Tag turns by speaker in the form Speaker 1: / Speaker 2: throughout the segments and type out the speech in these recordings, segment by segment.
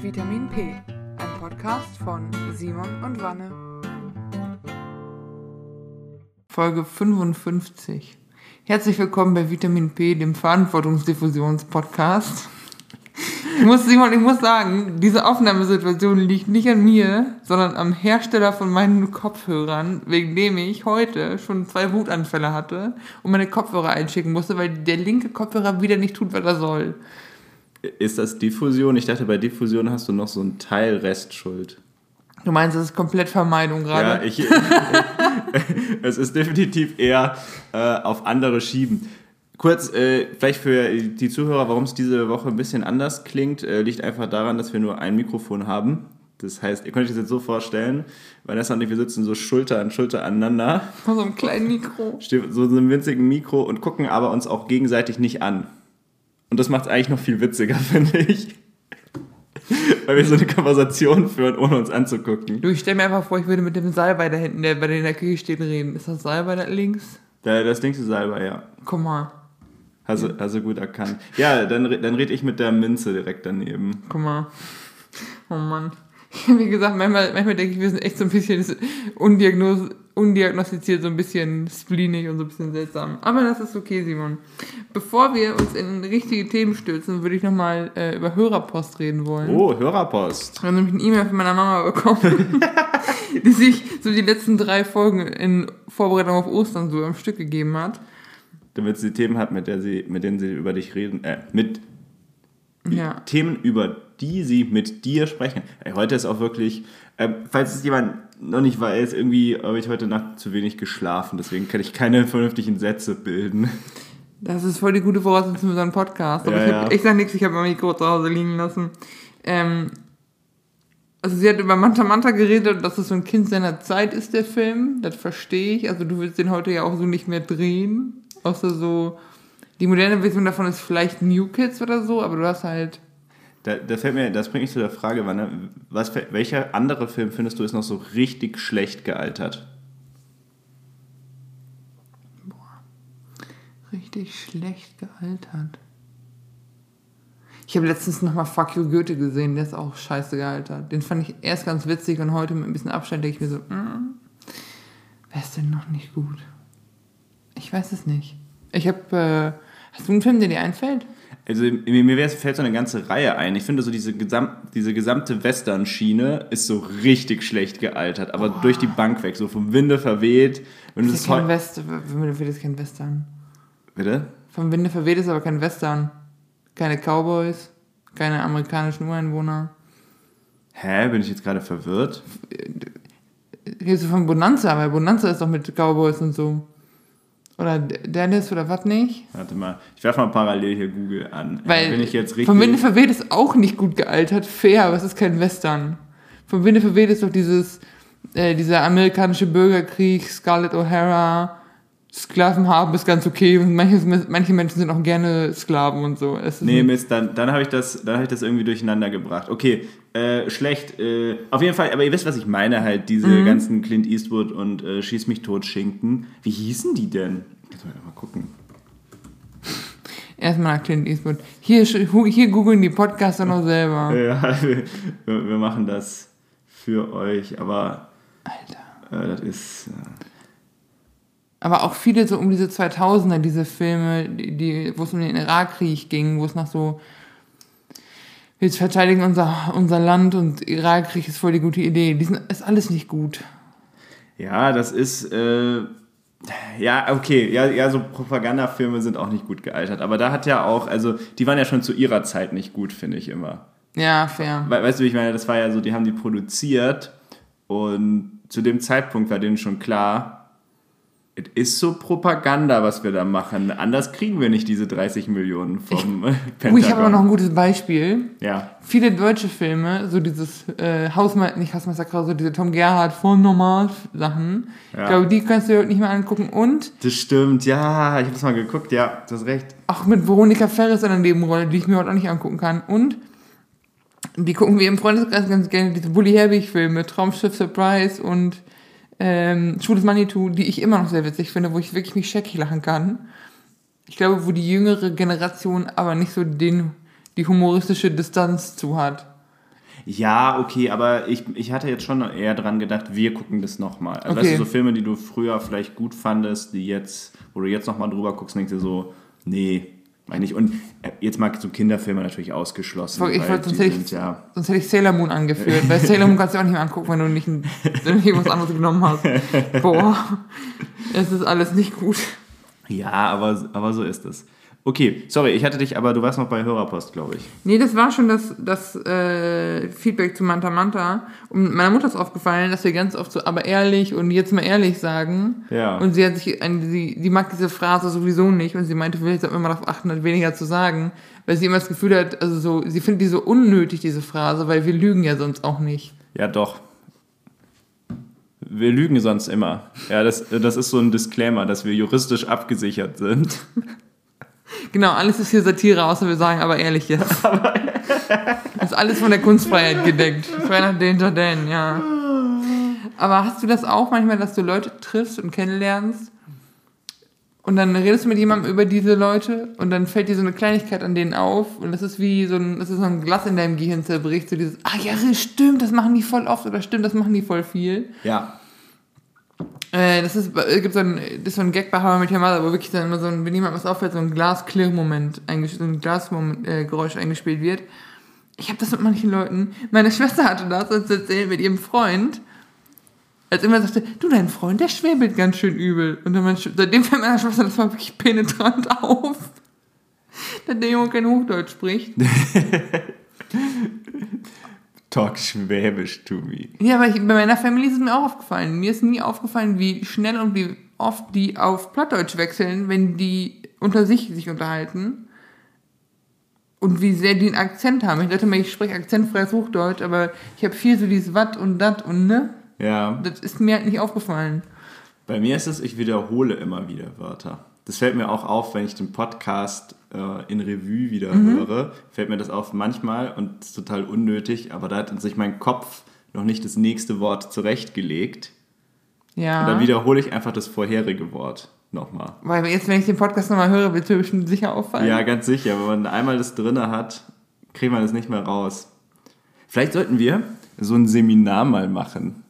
Speaker 1: Vitamin P, ein Podcast von Simon und Wanne. Folge 55. Herzlich willkommen bei Vitamin P, dem Verantwortungsdiffusions-Podcast. Ich muss, Simon, ich muss sagen, diese Aufnahmesituation liegt nicht an mir, sondern am Hersteller von meinen Kopfhörern, wegen dem ich heute schon zwei Wutanfälle hatte und meine Kopfhörer einschicken musste, weil der linke Kopfhörer wieder nicht tut, was er soll.
Speaker 2: Ist das Diffusion? Ich dachte, bei Diffusion hast du noch so einen Teil Restschuld.
Speaker 1: Du meinst, das ist komplett Vermeidung gerade?
Speaker 2: Ja, ich, es ist definitiv eher äh, auf andere schieben. Kurz, äh, vielleicht für die Zuhörer, warum es diese Woche ein bisschen anders klingt, äh, liegt einfach daran, dass wir nur ein Mikrofon haben. Das heißt, ihr könnt euch das jetzt so vorstellen, Vanessa und ich, wir sitzen so Schulter an Schulter aneinander.
Speaker 1: Vor so einem kleinen Mikro.
Speaker 2: So einem winzigen Mikro und gucken aber uns auch gegenseitig nicht an. Und das macht es eigentlich noch viel witziger, finde ich. Weil wir so eine Konversation führen, ohne uns anzugucken.
Speaker 1: Du, ich stell mir einfach vor, ich würde mit dem Salbei da hinten, der bei dir in der Küche steht, reden. Ist das Salbei da links?
Speaker 2: Da, das links ist Salbei, ja.
Speaker 1: Guck mal.
Speaker 2: Hast du, hast du gut erkannt. Ja, dann, dann rede ich mit der Minze direkt daneben.
Speaker 1: Guck mal. Oh Mann. Wie gesagt, manchmal, manchmal denke ich, wir sind echt so ein bisschen undiagnos undiagnostiziert, so ein bisschen spleenig und so ein bisschen seltsam. Aber das ist okay, Simon. Bevor wir uns in richtige Themen stürzen, würde ich nochmal äh, über Hörerpost reden wollen.
Speaker 2: Oh, Hörerpost.
Speaker 1: Ich habe nämlich eine E-Mail von meiner Mama bekommen, die sich so die letzten drei Folgen in Vorbereitung auf Ostern so am Stück gegeben hat.
Speaker 2: Damit sie Themen hat, mit, der sie, mit denen sie über dich reden, äh, mit ja. Themen, über die sie mit dir sprechen. Ey, heute ist auch wirklich, äh, falls es jemand noch nicht weiß, irgendwie habe ich heute Nacht zu wenig geschlafen, deswegen kann ich keine vernünftigen Sätze bilden.
Speaker 1: Das ist voll die gute Voraussetzung für so einen Podcast. Aber ja, ich, hab, ja. ich sag nichts, ich habe mein Mikro zu Hause liegen lassen. Ähm, also sie hat über Manta Manta geredet, dass es so ein Kind seiner Zeit ist, der Film. Das verstehe ich. Also du willst den heute ja auch so nicht mehr drehen. Außer so, die moderne Version davon ist vielleicht New Kids oder so, aber du hast halt
Speaker 2: da, da, fällt mir, das bringt mich zu der Frage, Wanne, was, welcher andere Film findest du ist noch so richtig schlecht gealtert?
Speaker 1: Boah, richtig schlecht gealtert. Ich habe letztens nochmal Fuck You Goethe gesehen, der ist auch scheiße gealtert. Den fand ich erst ganz witzig und heute mit ein bisschen Abstand denke ich mir so, mm, wer ist denn noch nicht gut? Ich weiß es nicht. Ich habe, äh, hast du einen Film, der dir einfällt?
Speaker 2: Also mir fällt so eine ganze Reihe ein. Ich finde so diese, Gesam diese gesamte Western-Schiene ist so richtig schlecht gealtert, aber oh. durch die Bank weg, so vom Winde verweht.
Speaker 1: Wenn das ist ja kein West, vom Winde verweht ist kein Western.
Speaker 2: Bitte?
Speaker 1: Vom Winde verweht ist aber kein Western. Keine Cowboys, keine amerikanischen Ureinwohner.
Speaker 2: Hä, bin ich jetzt gerade verwirrt?
Speaker 1: Redest du von Bonanza, weil Bonanza ist doch mit Cowboys und so. Oder Dennis oder was nicht?
Speaker 2: Warte mal, ich werfe mal parallel hier Google an.
Speaker 1: Weil Bin ich jetzt richtig Vom Winde verweht ist auch nicht gut gealtert. Fair, aber es ist kein Western. Vom Winde verweht ist doch dieses, äh, dieser amerikanische Bürgerkrieg, Scarlett O'Hara, Sklaven haben ist ganz okay und manche, manche Menschen sind auch gerne Sklaven und so.
Speaker 2: Es nee, Mist, dann, dann habe ich, das, hab ich das irgendwie durcheinander gebracht. Okay, äh, schlecht. Äh, auf jeden Fall, aber ihr wisst, was ich meine halt, diese mhm. ganzen Clint Eastwood und äh, Schieß mich tot Schinken. Wie hießen die denn? Jetzt mal gucken.
Speaker 1: Erstmal nach Clint Eastwood. Hier, hier googeln die Podcaster noch selber.
Speaker 2: Ja, wir, wir machen das für euch, aber Alter. Äh, das ist...
Speaker 1: Aber auch viele so um diese 2000er, diese Filme, die, die wo es um den Irakkrieg ging, wo es nach so wir verteidigen unser, unser Land und Irakkrieg ist voll die gute Idee. Die sind, ist alles nicht gut.
Speaker 2: Ja, das ist, äh, ja, okay, ja, ja, so Propagandafilme sind auch nicht gut gealtert. Aber da hat ja auch, also, die waren ja schon zu ihrer Zeit nicht gut, finde ich immer.
Speaker 1: Ja, fair.
Speaker 2: We weißt du, ich meine, das war ja so, die haben die produziert und zu dem Zeitpunkt war denen schon klar, es ist so Propaganda, was wir da machen. Anders kriegen wir nicht diese 30 Millionen vom ich,
Speaker 1: Pentagon. Oh, ich habe aber noch ein gutes Beispiel.
Speaker 2: Ja.
Speaker 1: Viele deutsche Filme, so dieses äh, Hausmeister, nicht Hausmeister so diese Tom Gerhardt voll normal Sachen. Ja. Ich glaube, die kannst du heute nicht mehr angucken. Und?
Speaker 2: Das stimmt, ja, ich habe das mal geguckt, ja, du hast recht.
Speaker 1: Auch mit Veronika Ferris in der Nebenrolle, die ich mir heute auch nicht angucken kann. Und die gucken wir im Freundeskreis ganz gerne diese Bully Herbig-Filme, Traumschiff Surprise und ähm, Schwules Manitou, die ich immer noch sehr witzig finde, wo ich wirklich mich scheckig lachen kann. Ich glaube, wo die jüngere Generation aber nicht so den, die humoristische Distanz zu hat.
Speaker 2: Ja, okay, aber ich, ich hatte jetzt schon eher dran gedacht, wir gucken das nochmal. Also
Speaker 1: Okay.
Speaker 2: weißt du, so Filme, die du früher vielleicht gut fandest, die jetzt, wo du jetzt nochmal drüber guckst, denkst du so, nee, meine ich. Und äh, jetzt mal so Kinderfilme natürlich ausgeschlossen.
Speaker 1: Ich
Speaker 2: weil
Speaker 1: wollte- sonst hätte ich-
Speaker 2: ja.
Speaker 1: Sonst hätte ich Sailor Moon angeführt, weil Sailor Moon kannst du auch nicht mehr angucken, wenn du nicht, ein, wenn du was anderes genommen hast. Boah, es ist alles nicht gut.
Speaker 2: Ja, aber, aber so ist es. Okay, sorry, ich hatte dich, aber du warst noch bei Hörerpost, glaube ich.
Speaker 1: Nee, das war schon das, das äh, Feedback zu Manta Manta. Und meiner Mutter ist aufgefallen, dass wir ganz oft so, aber ehrlich und jetzt mal ehrlich sagen.
Speaker 2: Ja.
Speaker 1: Und sie hat sich, sie, sie mag diese Phrase sowieso nicht und sie meinte, vielleicht sollten wir mal darauf achten, weniger zu sagen, weil sie immer das Gefühl hat, also so, sie findet die so unnötig, diese Phrase, weil wir lügen ja sonst auch nicht.
Speaker 2: Ja, doch. Wir lügen sonst immer. Ja, das, das ist so ein Disclaimer, dass wir juristisch abgesichert sind.
Speaker 1: Genau, alles ist hier Satire, außer wir sagen aber ehrlich jetzt. Das ist alles von der Kunstfreiheit gedeckt. Fair nach Danger Dan, ja. Aber hast du das auch manchmal, dass du Leute triffst und kennenlernst und dann redest du mit jemandem über diese Leute und dann fällt dir so eine Kleinigkeit an denen auf und das ist wie so ein, das ist so ein Glas in deinem Gehirn zerbricht, so dieses, ah ja, stimmt, das machen die voll oft oder stimmt, das machen die voll viel.
Speaker 2: Ja.
Speaker 1: Äh, das ist, es gibt so ein, das ist so ein Gag bei I Met Your wo wirklich dann immer so ein, wenn jemand was auffällt, so ein Glas-Clear-Moment, eingesch- so ein Glasgeräusch eingespielt wird. Ich habe das mit manchen Leuten. Meine Schwester hatte das uns erzählt mit ihrem Freund. Als immer sagte, du, dein Freund, der schwebelt ganz schön übel. Und dann mein, Sch- seitdem fällt meiner Schwester das war wirklich penetrant auf. Dass der Junge kein Hochdeutsch spricht.
Speaker 2: Talk Schwäbisch to me.
Speaker 1: Ja, aber ich, bei meiner Familie ist es mir auch aufgefallen. Mir ist nie aufgefallen, wie schnell und wie oft die auf Plattdeutsch wechseln, wenn die unter sich sich unterhalten. Und wie sehr die einen Akzent haben. Ich dachte mir, ich spreche akzentfreies Hochdeutsch, aber ich habe viel so dieses Wat und Dat und Ne.
Speaker 2: Ja.
Speaker 1: Das ist mir halt nicht aufgefallen.
Speaker 2: Bei mir ist es, ich wiederhole immer wieder Wörter. Das fällt mir auch auf, wenn ich den Podcast äh, in Revue wieder höre, fällt mir das auf manchmal und ist total unnötig, aber da hat sich mein Kopf noch nicht das nächste Wort zurechtgelegt.
Speaker 1: Ja.
Speaker 2: Und dann wiederhole ich einfach das vorherige Wort nochmal.
Speaker 1: Weil jetzt, wenn ich den Podcast nochmal höre, wird es mir bestimmt sicher auffallen.
Speaker 2: Ja, ganz sicher. Wenn man einmal das drinne hat, kriegt man das nicht mehr raus. Vielleicht sollten wir so ein Seminar mal machen.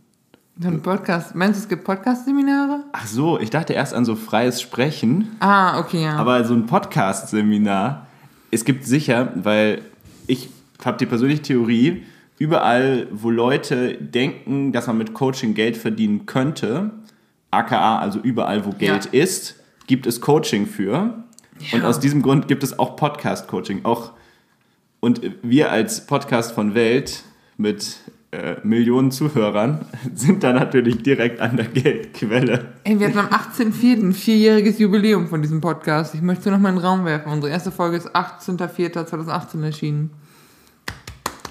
Speaker 1: Ein Podcast. Meinst du, es gibt Podcast-Seminare?
Speaker 2: Ach so, ich dachte erst an so freies Sprechen.
Speaker 1: Ah, okay, ja.
Speaker 2: Aber so ein Podcast-Seminar, es gibt sicher, weil ich habe die persönliche Theorie, überall, wo Leute denken, dass man mit Coaching Geld verdienen könnte, aka also überall, wo Geld
Speaker 1: Ja.
Speaker 2: ist, gibt es Coaching für. Und
Speaker 1: Ja.
Speaker 2: aus diesem Grund gibt es auch Podcast-Coaching. Auch und wir als Podcast von Welt mit äh, Millionen Zuhörern sind da natürlich direkt an der Geldquelle.
Speaker 1: Ey, wir hatten am 18.04. ein vierjähriges Jubiläum von diesem Podcast. Ich möchte noch mal in den Raum werfen. Unsere erste Folge ist 18.04.2018 erschienen.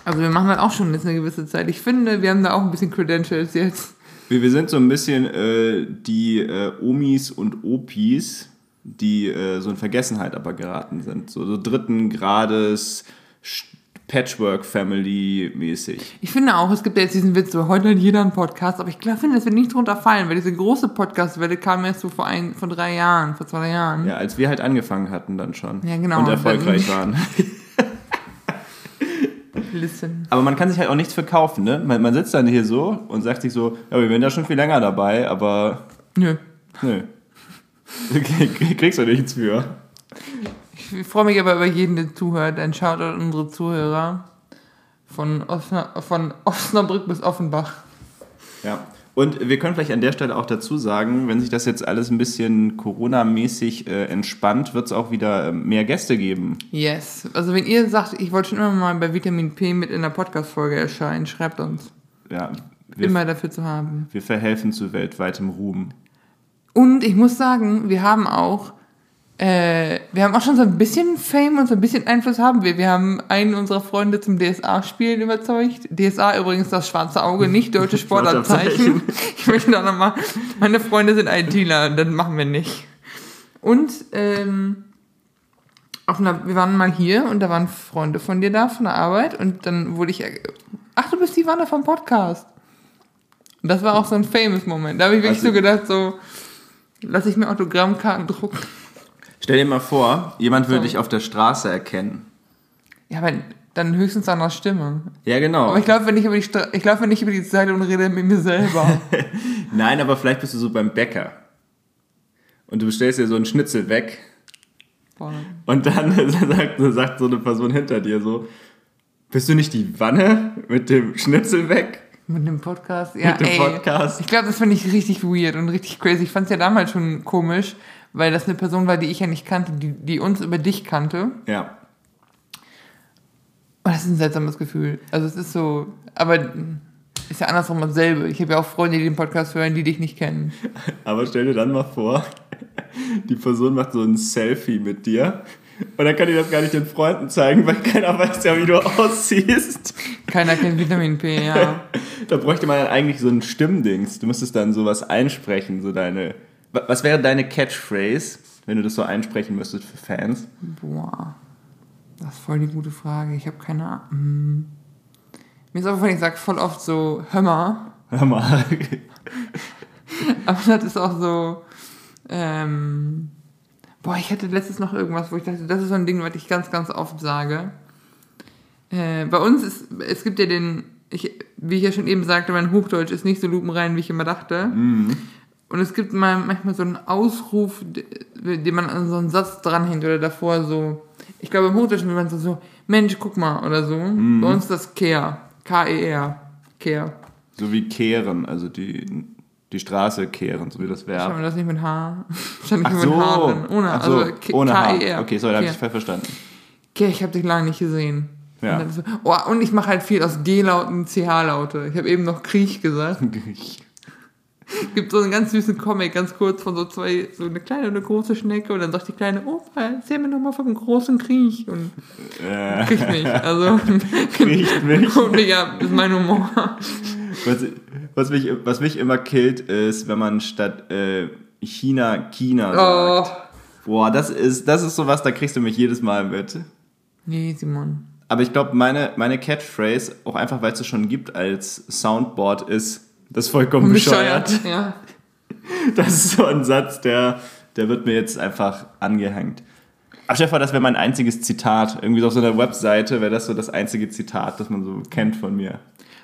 Speaker 1: Also wir machen das auch schon jetzt eine gewisse Zeit. Ich finde, wir haben da auch ein bisschen Credentials jetzt.
Speaker 2: Wir, wir sind so ein bisschen äh, die äh, Omis und Opis, die äh, so in Vergessenheit aber geraten sind. So, so dritten Grades Patchwork-Family-mäßig.
Speaker 1: Ich finde auch, es gibt ja jetzt diesen Witz, so heute hat jeder einen Podcast, aber ich glaube, finde, das wird nicht drunter fallen, weil diese große Podcast-Welle kam erst so vor, ein, vor drei Jahren, vor zwei Jahren.
Speaker 2: Ja, als wir halt angefangen hatten dann schon.
Speaker 1: Ja, genau.
Speaker 2: Und erfolgreich waren.
Speaker 1: Listen.
Speaker 2: Aber man kann sich halt auch nichts verkaufen, ne? Man, man sitzt dann hier so und sagt sich so, ja, wir sind ja schon viel länger dabei, aber
Speaker 1: Nö.
Speaker 2: nö. Kriegst du nichts für.
Speaker 1: Ich freue mich aber über jeden, der zuhört. Ein Shoutout an unsere Zuhörer. Von, Osna von Osnabrück bis Offenbach.
Speaker 2: Ja. Und wir können vielleicht an der Stelle auch dazu sagen, wenn sich das jetzt alles ein bisschen Corona-mäßig äh, entspannt, wird es auch wieder äh, mehr Gäste geben.
Speaker 1: Yes. Also wenn ihr sagt, ich wollte schon immer mal bei Vitamin P mit in der Podcast-Folge erscheinen, schreibt uns.
Speaker 2: Ja, wir,
Speaker 1: Immer dafür zu haben.
Speaker 2: wir verhelfen zu weltweitem Ruhm.
Speaker 1: Und ich muss sagen, wir haben auch, äh, wir haben auch schon so ein bisschen Fame und so ein bisschen Einfluss haben wir. Wir haben einen unserer Freunde zum DSA-Spielen überzeugt. DSA übrigens das schwarze Auge, nicht deutsche Sportabzeichen. Ich möchte da nochmal, meine Freunde sind ITler, das machen wir nicht. Und, ähm, auf einer, wir waren mal hier und da waren Freunde von dir da, von der Arbeit und dann wurde ich, ach, du bist die Wanne vom Podcast. Und das war auch so ein famous Moment. Da habe ich wirklich
Speaker 2: Also-
Speaker 1: so gedacht, so, lass ich mir Autogrammkarten drucken.
Speaker 2: Stell dir mal vor, jemand würde
Speaker 1: So.
Speaker 2: dich auf der Straße erkennen.
Speaker 1: Ja, aber Dann höchstens an der Stimme.
Speaker 2: Ja, genau.
Speaker 1: Aber ich glaube, wenn ich über die Stra ich glaube, wenn ich über die Seite und rede mit mir selber.
Speaker 2: Nein, aber vielleicht bist du so beim Bäcker. Und du bestellst dir so einen Schnitzel weg.
Speaker 1: Boah.
Speaker 2: Und dann sagt, sagt so eine Person hinter dir so, bist du nicht die Wanne mit dem Schnitzel weg?
Speaker 1: Mit dem Podcast? Ja,
Speaker 2: Mit dem
Speaker 1: ey.
Speaker 2: Podcast.
Speaker 1: Ich glaube, das finde ich richtig weird und richtig crazy. Ich fand es ja damals schon komisch, weil das eine Person war, die ich ja nicht kannte, die, die uns über dich kannte.
Speaker 2: Ja.
Speaker 1: Und das ist ein seltsames Gefühl. Also es ist so, aber ist ja andersrum dasselbe. Ich habe ja auch Freunde, die den Podcast hören, die dich nicht kennen.
Speaker 2: Aber stell dir dann mal vor, die Person macht so ein Selfie mit dir. Und dann kann die das gar nicht den Freunden zeigen, weil keiner weiß ja, wie du aussiehst.
Speaker 1: Keiner kennt Vitamin P, ja.
Speaker 2: Da bräuchte man dann eigentlich so ein Stimmdings. Du müsstest dann sowas einsprechen, so deine. Wa- Was wäre deine Catchphrase, wenn du das so einsprechen müsstest für Fans?
Speaker 1: Boah. Das ist voll die gute Frage. Ich habe keine Ahnung. Hm. Mir ist aufgefallen, ich sage voll oft so, hör mal.
Speaker 2: Hör mal.
Speaker 1: Aber das ist auch so. Ähm, boah, ich hatte letztens noch irgendwas, wo ich dachte, das ist so ein Ding, was ich ganz, ganz oft sage. Äh, bei uns ist, es gibt ja den, ich, wie ich ja schon eben sagte, mein Hochdeutsch ist nicht so lupenrein, wie ich immer dachte. Und es gibt mal manchmal so einen Ausruf, den man an so einen Satz dranhängt oder davor so. Ich glaube, im Hochdeutschen will man so, so, Mensch, guck mal, oder so. Bei uns ist das Kehr. K-E-R. Kehr.
Speaker 2: So wie kehren, also die, die Straße kehren, so wie das
Speaker 1: Schau
Speaker 2: Verb.
Speaker 1: mal, das nicht mit H. Stand nicht
Speaker 2: Ach
Speaker 1: mit
Speaker 2: so,
Speaker 1: H drin. Ohne,
Speaker 2: Ach so,
Speaker 1: also K-
Speaker 2: ohne H.
Speaker 1: K-E-R.
Speaker 2: Okay, sorry, da habe ich falsch verstanden.
Speaker 1: Okay, ich habe dich lange nicht gesehen.
Speaker 2: Ja.
Speaker 1: Und, so, oh, und ich mache halt viel aus G-Lauten, CH-Laute. Ich habe eben noch Kriech gesagt. Gibt so einen ganz süßen Comic, ganz kurz von so zwei, so eine kleine und eine große Schnecke. Und dann sagt die kleine, Opa, erzähl mir doch mal vom großen Kriech. Und
Speaker 2: Äh,
Speaker 1: kriegt mich. Also,
Speaker 2: Kriecht mich.
Speaker 1: Und ja, ist mein Humor.
Speaker 2: Was, was, mich, was mich immer killt, ist, wenn man statt äh, China China
Speaker 1: Oh.
Speaker 2: sagt. Boah, das ist, das ist sowas, da kriegst du mich jedes Mal mit.
Speaker 1: Nee, Simon.
Speaker 2: Aber ich glaube, meine, meine Catchphrase, auch einfach weil es es schon gibt als Soundboard, ist, das ist vollkommen bescheuert.
Speaker 1: Ja.
Speaker 2: Das ist so ein Satz, der, der wird mir jetzt einfach angehängt. Ach, vor, das wäre mein einziges Zitat. Irgendwie so auf so einer Webseite wäre das so das einzige Zitat, das man so kennt von mir.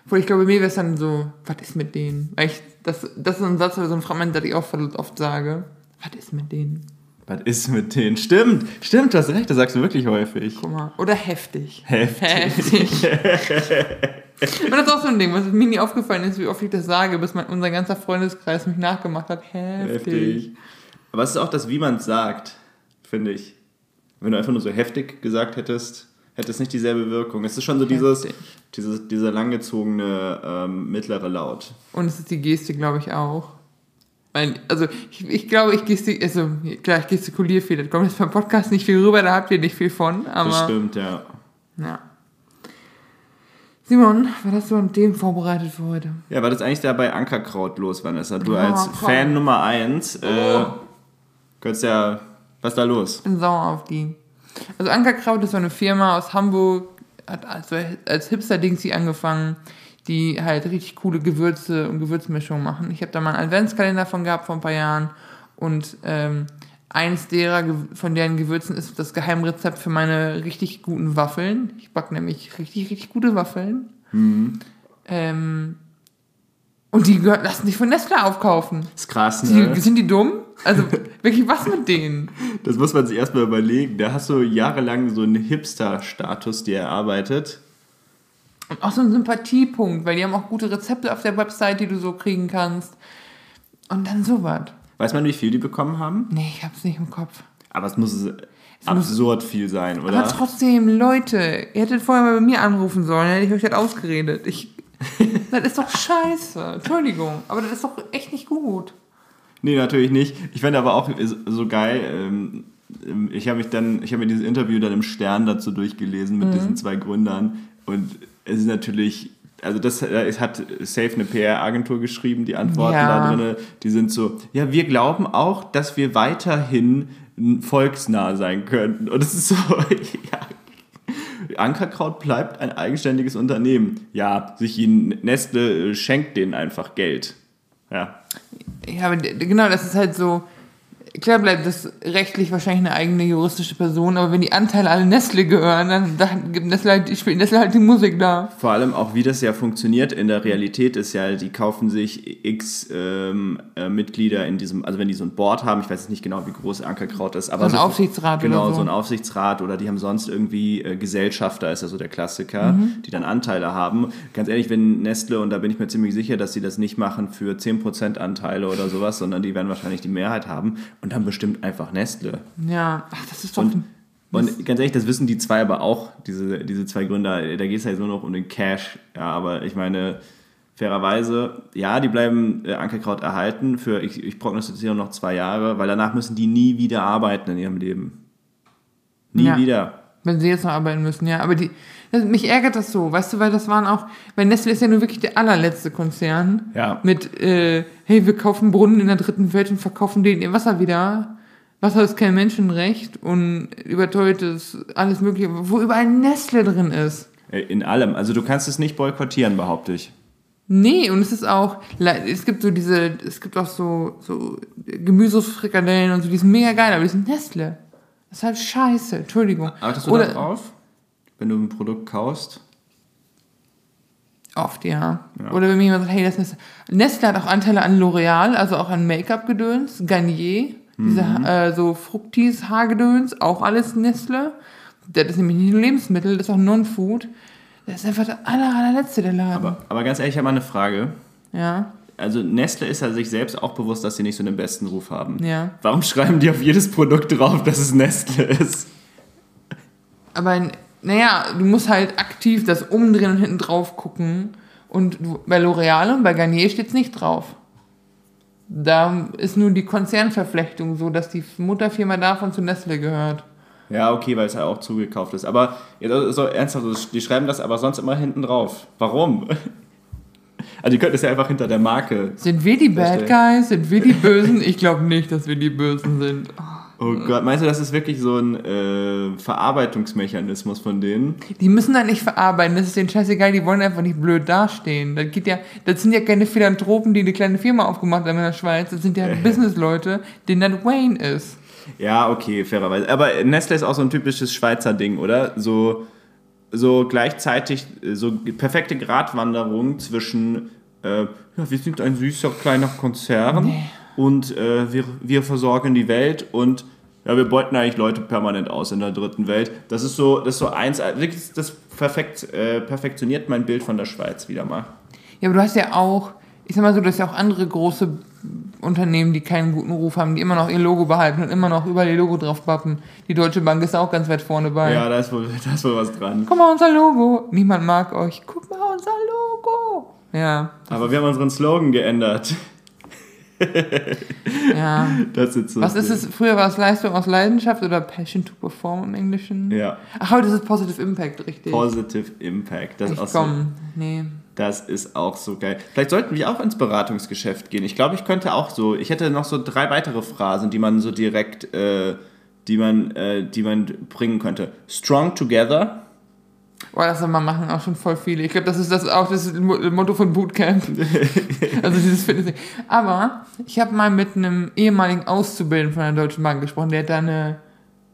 Speaker 1: Obwohl, ich glaube, mir wäre es dann so, was ist mit denen? Weil ich, das, das ist ein Satz oder so ein Fragment, das ich auch oft sage. Was ist mit denen?
Speaker 2: Was ist mit denen? Stimmt, stimmt, du hast recht, das sagst du wirklich häufig.
Speaker 1: Guck mal. Oder heftig.
Speaker 2: Heftig.
Speaker 1: Heftig. Und das ist auch so ein Ding, was mir nie aufgefallen ist, wie oft ich das sage, bis mein, unser ganzer Freundeskreis mich nachgemacht hat. Heftig.
Speaker 2: Heftig. Aber es ist auch das, wie man es sagt, finde ich. Wenn du einfach nur so heftig gesagt hättest, hätte es nicht dieselbe Wirkung. Es ist schon so dieses, dieses, dieser langgezogene ähm, mittlere Laut.
Speaker 1: Und es ist die Geste, glaube ich, auch. Weil, also, ich, ich glaube, ich gestik, also, klar, ich gestikuliere viel. Das kommt jetzt beim Podcast nicht viel rüber, da habt ihr nicht viel von. Aber,
Speaker 2: Das stimmt, ja.
Speaker 1: ja. Simon, was hast du an Themen vorbereitet für heute?
Speaker 2: Ja, war das eigentlich da bei Ankerkraut los, Vanessa? Du
Speaker 1: Oh,
Speaker 2: als
Speaker 1: komm.
Speaker 2: Fan Nummer 1, äh,
Speaker 1: Oh.
Speaker 2: könntest ja, was ist da los?
Speaker 1: Ich bin sauer auf die. Also Ankerkraut ist so eine Firma aus Hamburg, hat also als Hipster-Dingsy angefangen, die halt richtig coole Gewürze und Gewürzmischungen machen. Ich habe da mal einen Adventskalender von gehabt vor ein paar Jahren und ähm, eins derer von deren Gewürzen ist das Geheimrezept für meine richtig guten Waffeln. Ich backe nämlich richtig, richtig gute Waffeln. Ähm, und die lassen sich von Nestle aufkaufen.
Speaker 2: ist krass,
Speaker 1: Die,
Speaker 2: ne?
Speaker 1: sind die dumm? Also wirklich, was mit denen?
Speaker 2: Das muss man sich erstmal überlegen. Da hast du jahrelang so einen Hipster-Status dir erarbeitet.
Speaker 1: Und auch so ein Sympathiepunkt, weil die haben auch gute Rezepte auf der Website, die du so kriegen kannst. Und dann sowas.
Speaker 2: Weiß man, wie viel die bekommen haben?
Speaker 1: Nee, ich hab's nicht im Kopf.
Speaker 2: Aber es muss absurd viel sein, oder?
Speaker 1: Aber trotzdem, Leute, ihr hättet vorher mal bei mir anrufen sollen, dann hätte ich euch das ausgeredet. Ich, das ist doch scheiße. Entschuldigung, aber das ist doch echt nicht gut.
Speaker 2: Nee, natürlich nicht. Ich fand aber auch so geil. Ähm, ich habe mich dann, ich habe mir dieses Interview dann im Stern dazu durchgelesen mit diesen zwei Gründern und es ist natürlich, also das äh, es hat Safe eine PR-Agentur geschrieben, die Antworten
Speaker 1: Ja.
Speaker 2: da drin, die sind so, ja, wir glauben auch, dass wir weiterhin volksnah sein könnten. Und es ist so, ja, Ankerkraut bleibt ein eigenständiges Unternehmen. Ja, sich ihnen Nestle äh, schenkt denen einfach Geld. Ja.
Speaker 1: Ja, aber genau, das ist halt so. Klar bleibt das rechtlich wahrscheinlich eine eigene juristische Person, aber wenn die Anteile alle Nestle gehören, dann, dann gibt Nestle halt, spielt Nestle halt die Musik da.
Speaker 2: Vor allem auch, wie das ja funktioniert in der Realität ist ja, die kaufen sich x ähm, äh, Mitglieder in diesem, also wenn die so ein Board haben, ich weiß jetzt nicht genau, wie groß Ankerkraut ist, aber
Speaker 1: So ein Aufsichtsrat
Speaker 2: Genau,
Speaker 1: oder
Speaker 2: so.
Speaker 1: so.
Speaker 2: ein Aufsichtsrat oder die haben sonst irgendwie äh, Gesellschafter, ist ja so der Klassiker,
Speaker 1: Mhm.
Speaker 2: die dann Anteile haben. Ganz ehrlich, wenn Nestle, und da bin ich mir ziemlich sicher, dass sie das nicht machen für 10% Anteile oder sowas, sondern die werden wahrscheinlich die Mehrheit haben und dann bestimmt einfach Nestle.
Speaker 1: Ja, ach, das ist doch.
Speaker 2: Und, und ganz ehrlich, das wissen die zwei aber auch, diese, diese zwei Gründer. Da geht es halt nur noch um den Cash. Ja, aber ich meine, fairerweise, ja, die bleiben äh, Ankerkraut erhalten für, ich, ich prognostiziere noch zwei Jahre, weil danach müssen die nie wieder arbeiten in ihrem Leben. Nie
Speaker 1: Ja.
Speaker 2: wieder.
Speaker 1: Wenn sie jetzt noch arbeiten müssen, ja. Aber die, mich ärgert das so, weißt du, weil das waren auch, weil Nestle ist ja nur wirklich der allerletzte Konzern.
Speaker 2: Ja.
Speaker 1: Mit, äh, hey, wir kaufen Brunnen in der dritten Welt und verkaufen denen ihr Wasser wieder. Wasser ist kein Menschenrecht und überteuertes, alles mögliche, wo überall Nestle drin ist.
Speaker 2: Äh, In allem. Also du kannst es nicht boykottieren, behaupte ich.
Speaker 1: Nee, und es ist auch, es gibt so diese, es gibt auch so, so Gemüsefrikadellen und so, die sind mega geil, aber die sind Nestle. Das ist halt scheiße, Entschuldigung.
Speaker 2: Achtest du
Speaker 1: Oder,
Speaker 2: da drauf? Wenn du ein Produkt kaufst?
Speaker 1: Oft, ja.
Speaker 2: Ja.
Speaker 1: Oder wenn mir jemand sagt, hey, das ist Nestle. Nestle hat auch Anteile an L'Oreal, also auch an Make-up-Gedöns, Garnier, diese
Speaker 2: Mhm.
Speaker 1: äh, so Fructis-Haargedöns, auch alles Nestle. Das ist nämlich nicht nur Lebensmittel, das ist auch Non-Food. Das ist einfach der aller, allerletzte, der Laden.
Speaker 2: Aber, aber ganz ehrlich, ich habe mal eine Frage.
Speaker 1: ja,
Speaker 2: Also Nestle ist ja sich selbst auch bewusst, dass sie nicht so den besten Ruf haben.
Speaker 1: ja.
Speaker 2: Warum schreiben die auf jedes Produkt drauf, dass es Nestle ist?
Speaker 1: Aber naja, du musst halt aktiv das umdrehen und hinten drauf gucken. Und bei L'Oreal und bei Garnier steht's nicht drauf. Da ist nur die Konzernverflechtung so, dass die Mutterfirma davon zu Nestle gehört.
Speaker 2: Ja, okay, weil es ja auch zugekauft ist. Aber so ernsthaft, die schreiben das aber sonst immer hinten drauf. Warum? Also die könnten es ja einfach hinter der Marke.
Speaker 1: Sind wir die Bad. Guys? Sind wir die Bösen? Ich glaube nicht, dass wir die Bösen sind.
Speaker 2: Oh Gott, meinst du, das ist wirklich so ein äh, Verarbeitungsmechanismus von denen?
Speaker 1: Die müssen da nicht verarbeiten, das ist denen scheißegal, die wollen einfach nicht blöd dastehen. Das, geht ja, das sind ja keine Philanthropen, die eine kleine Firma aufgemacht haben in der Schweiz, das sind ja Businessleute, denen das Wayne ist.
Speaker 2: Ja, okay, fairerweise. Aber Nestle ist auch so ein typisches Schweizer Ding, oder? So, so gleichzeitig so perfekte Gratwanderung zwischen, äh, ja, wir sind ein süßer kleiner Konzern und äh, wir, wir versorgen die Welt und ja, wir beuten eigentlich Leute permanent aus in der dritten Welt. Das ist so, das ist so eins, wirklich, das perfekt, äh, perfektioniert mein Bild von der Schweiz wieder mal.
Speaker 1: Ja, aber du hast ja auch, ich sag mal so, du hast ja auch andere große Unternehmen, die keinen guten Ruf haben, die immer noch ihr Logo behalten und immer noch überall ihr Logo drauf pappen. Die Deutsche Bank ist auch ganz weit vorne bei.
Speaker 2: Ja, da ist wohl, da ist wohl was dran.
Speaker 1: Guck mal, unser Logo. Niemand mag euch. Guck mal, unser Logo. Ja,
Speaker 2: Aber wir haben unseren Slogan geändert.
Speaker 1: ja.
Speaker 2: Das ist so
Speaker 1: Was ist es? Früher war es Leistung aus Leidenschaft oder Passion to Perform im Englischen?
Speaker 2: Ja.
Speaker 1: Ach, heute ist es Positive Impact, richtig.
Speaker 2: Positive Impact. Das ist, auch
Speaker 1: ich
Speaker 2: so,
Speaker 1: komm, nee.
Speaker 2: das ist auch so geil. Vielleicht sollten wir auch ins Beratungsgeschäft gehen. Ich glaube, ich könnte auch so. Ich hätte noch so drei weitere Phrasen, die man so direkt, äh, die man, äh, die man bringen könnte. Strong together.
Speaker 1: Boah, das soll man machen, auch schon voll viele. Ich glaube, das ist das auch das Mo- Motto von Bootcamp. also dieses Fitness. Aber ich habe mal mit einem ehemaligen Auszubildenden von der Deutschen Bank gesprochen. Der hat da eine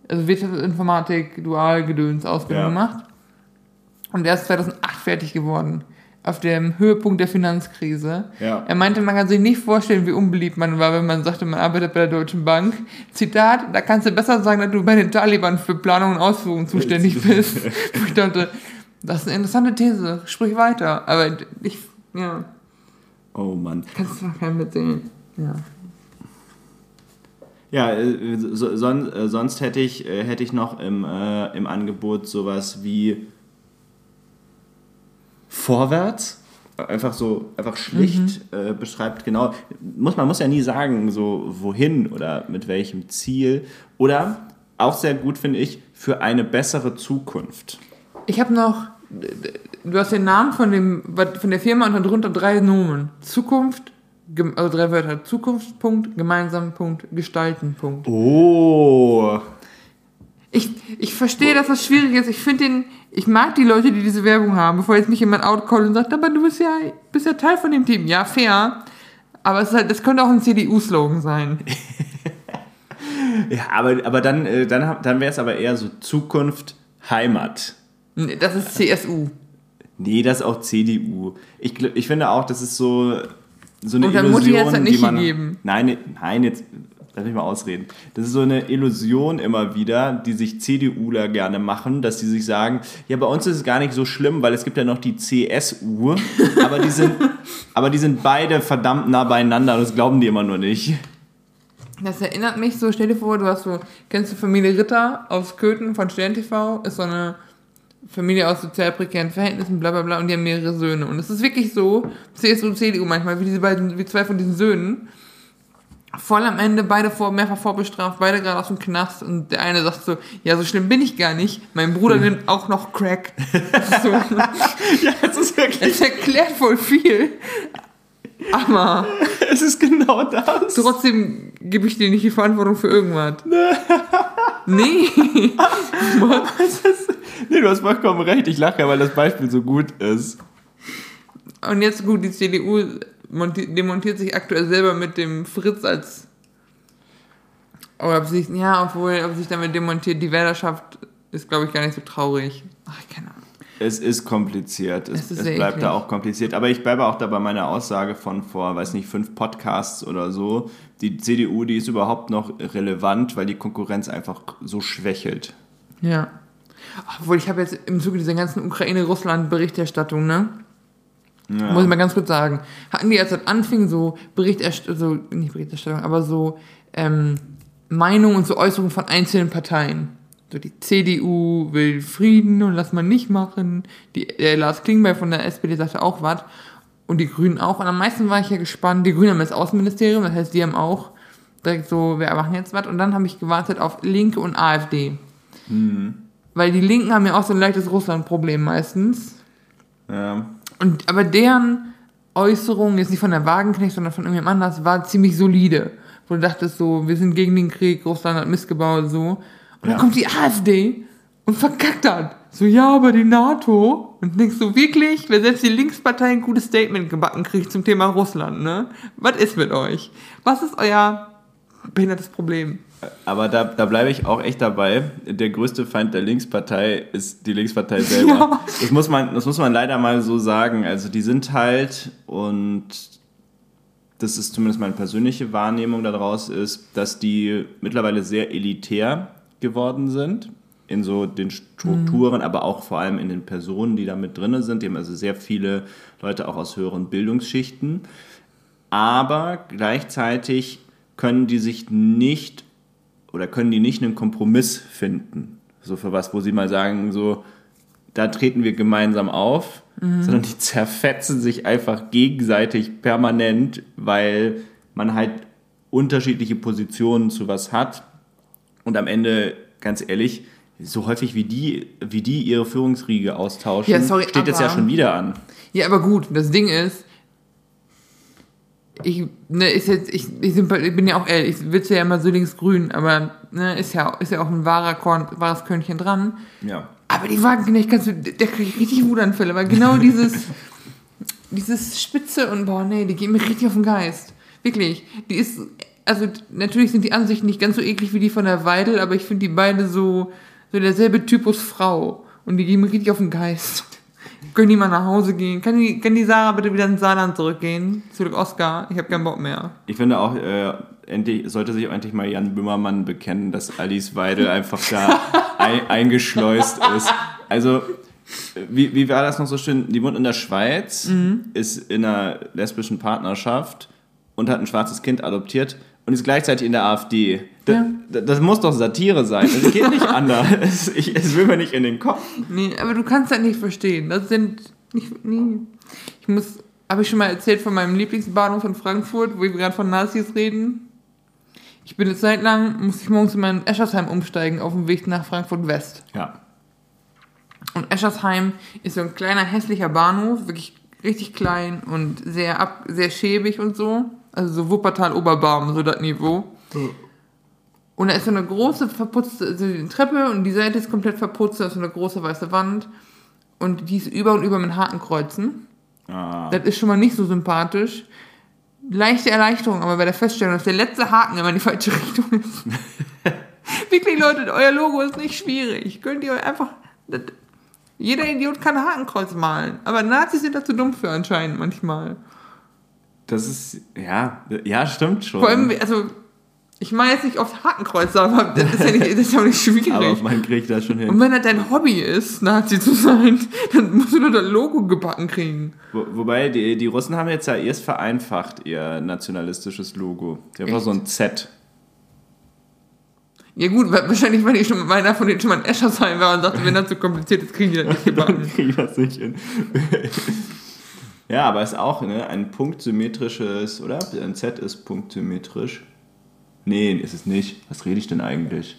Speaker 1: also Wirtschaftsinformatik, Dualgedöns Ausbildung
Speaker 2: Ja.
Speaker 1: gemacht. Und der ist 2008 fertig geworden. Auf dem Höhepunkt der Finanzkrise.
Speaker 2: Ja.
Speaker 1: Er meinte, man kann sich nicht vorstellen, wie unbeliebt man war, wenn man sagte, man arbeitet bei der Deutschen Bank. Zitat, da kannst du besser sagen, dass du bei den Taliban für Planung und Ausführung zuständig bist. Ich dachte, das ist eine interessante These, sprich weiter. Aber ich, ja,
Speaker 2: Oh Mann.
Speaker 1: kannst du noch keinem erzählen. Ja.
Speaker 2: Ja, äh, so, son, äh, sonst hätte ich, äh, hätte ich noch im, äh, im Angebot sowas wie Vorwärts. Einfach so, einfach schlicht äh, beschreibt genau. Muss, man muss ja nie sagen, so wohin oder mit welchem Ziel. Oder auch sehr gut finde ich, für eine bessere Zukunft.
Speaker 1: Ich habe noch, du hast den Namen von, dem, von der Firma und dann drunter drei Nomen. Zukunft, also drei Wörter. Zukunft, Punkt, gemeinsam, Punkt, gestalten, Punkt.
Speaker 2: Oh.
Speaker 1: Ich, ich verstehe, dass das schwierig ist. Ich finde den, ich mag die Leute, die diese Werbung haben, bevor jetzt mich jemand outcallt und sagt, aber du bist ja, bist ja Teil von dem Team. Ja, fair. Aber es ist halt, das könnte auch ein CDU-Slogan sein.
Speaker 2: Ja, aber, aber dann, äh, dann, dann wäre es aber eher so Zukunft, Heimat.
Speaker 1: Das ist CSU.
Speaker 2: Nee, das ist auch CDU. Ich, ich finde auch, das ist so, so eine
Speaker 1: Und dann Mutti
Speaker 2: Illusion,
Speaker 1: hat's halt
Speaker 2: die
Speaker 1: nicht
Speaker 2: man...
Speaker 1: gegeben.
Speaker 2: Nein, nein, jetzt lass mich mal ausreden. Das ist so eine Illusion immer wieder, die sich CDUler gerne machen, dass die sich sagen, ja, bei uns ist es gar nicht so schlimm, weil es gibt ja noch die CSU, aber die sind, aber die sind beide verdammt nah beieinander, das glauben die immer nur nicht.
Speaker 1: Das erinnert mich so, stell dir vor, du hast so, kennst du Familie Ritter aus Köthen von Stern TV? Ist so eine Familie aus sozial prekären Verhältnissen, bla bla bla, und die haben mehrere Söhne. Und es ist wirklich so, CSU, CDU manchmal, wie diese beiden, wie zwei von diesen Söhnen, voll am Ende, beide vor, mehrfach vorbestraft, beide gerade aus dem Knast und der eine sagt so, ja, so schlimm bin ich gar nicht, mein Bruder nimmt auch noch Crack. Das ist so,
Speaker 2: Ja, es ist wirklich,
Speaker 1: es erklärt voll viel, aber
Speaker 2: es ist genau das.
Speaker 1: trotzdem gebe ich dir nicht die Verantwortung für irgendwas. Nee.
Speaker 2: Nee, du hast vollkommen recht, ich lache, weil das Beispiel so gut ist.
Speaker 1: Und jetzt gut, die CDU monti- demontiert sich aktuell selber mit dem Fritz als. Oder ob sich, ja, obwohl, ob sich damit demontiert, die Wählerschaft ist, glaube ich, gar nicht so traurig. Ach, keine Ahnung.
Speaker 2: Es ist kompliziert. Es,
Speaker 1: Es ist
Speaker 2: es bleibt da
Speaker 1: eklig.
Speaker 2: auch kompliziert. Aber ich bleibe auch da bei meiner Aussage von vor, weiß nicht, fünf Podcasts oder so. Die CDU, die ist überhaupt noch relevant, weil die Konkurrenz einfach so schwächelt.
Speaker 1: Ja. Obwohl, ich habe jetzt im Zuge dieser ganzen Ukraine-Russland-Berichterstattung, ne?
Speaker 2: Ja.
Speaker 1: Muss ich mal ganz kurz sagen. Hatten die, als das anfing, so Berichterstattung, so, nicht Berichterstattung, aber so ähm, Meinungen und so Äußerungen von einzelnen Parteien. So die CDU will Frieden und lass mal nicht machen. Die, der Lars Klingbeil von der SPD sagte auch was. Und die Grünen auch. Und am meisten war ich ja gespannt. Die Grünen haben das Außenministerium, das heißt, die haben auch direkt so, wir machen jetzt was. Und dann habe ich gewartet auf Linke und AfD. Weil die Linken haben ja auch so ein leichtes Russland-Problem meistens.
Speaker 2: Ja.
Speaker 1: Und, aber deren Äußerung, jetzt nicht von der Wagenknecht, sondern von irgendjemand anders, war ziemlich solide. Wo du dachtest so, wir sind gegen den Krieg, Russland hat Mist gebaut und so. Und dann
Speaker 2: Ja.
Speaker 1: kommt die AfD und verkackt dann. So, ja, aber die NATO. Und denkst du, wirklich? Wer selbst die Linkspartei ein gutes Statement gebacken kriegt zum Thema Russland, ne? Was ist mit euch? Was ist euer behindertes Problem?
Speaker 2: Aber da, da bleibe ich auch echt dabei. Der größte Feind der Linkspartei ist die Linkspartei selber.
Speaker 1: Ja.
Speaker 2: Das, muss man, das muss man leider mal so sagen. Also die sind halt, und das ist zumindest meine persönliche Wahrnehmung daraus, ist, dass die mittlerweile sehr elitär geworden sind. In so den Strukturen, aber auch vor allem in den Personen, die da mit drin sind. Die haben also sehr viele Leute auch aus höheren Bildungsschichten. Aber gleichzeitig können die sich nicht oder können die nicht einen Kompromiss finden. So für was, wo sie mal sagen, so, da treten wir gemeinsam auf, sondern die zerfetzen sich einfach gegenseitig permanent, weil man halt unterschiedliche Positionen zu was hat. Und am Ende, ganz ehrlich, so häufig wie die, wie die ihre Führungsriege austauschen,
Speaker 1: Ja, sorry,
Speaker 2: steht jetzt ja schon wieder an.
Speaker 1: Ja, aber gut, das Ding ist, ich, ne, ist jetzt, ich, ich, bin ja auch ehrlich, ich will ja immer so linksgrün, aber ne, ist ja, ist ja auch ein wahrer Korn, wahres Körnchen dran.
Speaker 2: Ja.
Speaker 1: Aber die Wagenknecht kannst du, der kriegt richtig Wutanfälle, weil genau dieses, dieses Spitze und boah, nee, die gehen mir richtig auf den Geist. Wirklich. Die ist, also natürlich sind die Ansichten nicht ganz so eklig wie die von der Weidel, aber ich finde die beide so, so derselbe Typus Frau. Und die gehen mir richtig auf den Geist. Können die mal nach Hause gehen? Kann die, kann die Sarah bitte wieder ins Saarland zurückgehen? Zurück Oscar? Ich habe keinen Bock mehr.
Speaker 2: Ich finde auch, äh, endlich, sollte sich auch endlich mal Jan Böhmermann bekennen, dass Alice Weidel einfach da ein, eingeschleust ist. Also, wie, wie war das noch so schön? Die wohnt in der Schweiz, ist in einer lesbischen Partnerschaft und hat ein schwarzes Kind adoptiert und ist gleichzeitig in der AfD. Das,
Speaker 1: Ja.
Speaker 2: das, muss doch Satire sein. Es geht nicht anders. Ich, es will mir nicht in den Kopf.
Speaker 1: Nee, aber du kannst das nicht verstehen. Das sind nicht. Nee. Ich muss. Habe ich schon mal erzählt von meinem Lieblingsbahnhof in Frankfurt, wo wir gerade von Nazis reden? Ich bin eine Zeit lang, musste ich morgens in meinen Eschersheim umsteigen auf dem Weg nach Frankfurt West.
Speaker 2: Ja.
Speaker 1: Und Eschersheim ist so ein kleiner, hässlicher Bahnhof, wirklich richtig klein und sehr, ab, sehr schäbig und so. Also so Wuppertal-Oberbaum, so das Niveau. Und da ist so eine große verputzte also Treppe und die Seite ist komplett verputzt, da ist so eine große weiße Wand. Und die ist über und über mit Hakenkreuzen.
Speaker 2: Ah,
Speaker 1: Das ist schon mal nicht so sympathisch. Leichte Erleichterung, aber bei der Feststellung, dass der letzte Haken immer in die falsche Richtung ist. Wirklich, Leute, euer Logo ist nicht schwierig. Könnt ihr euch einfach. das- Jeder Idiot kann Hakenkreuz malen. Aber Nazis sind dazu dumm für anscheinend manchmal.
Speaker 2: Das ist, ja, ja, stimmt schon.
Speaker 1: Vor allem, also, ich meine jetzt nicht oft Hakenkreuze, aber das ist ja nicht, das ist ja auch nicht schwierig.
Speaker 2: aber man kriegt das schon hin.
Speaker 1: Und wenn das dein Hobby ist, Nazi zu sein, dann musst du nur das Logo gebacken kriegen.
Speaker 2: Wo, wobei, die, die Russen haben jetzt ja erst vereinfacht ihr nationalistisches Logo. Die haben so ein Z.
Speaker 1: Ja gut, wa- wahrscheinlich, weil ich schon mit einer von denen schon mal in Eschersheim war und sagte, wenn das zu kompliziert ist, kriegen die das nicht gebacken.
Speaker 2: Krieg ich das nicht hin. ja, aber ist auch ne, ein punktsymmetrisches, oder? Ein Z ist punktsymmetrisch. Nee, ist es nicht. Was rede ich denn eigentlich?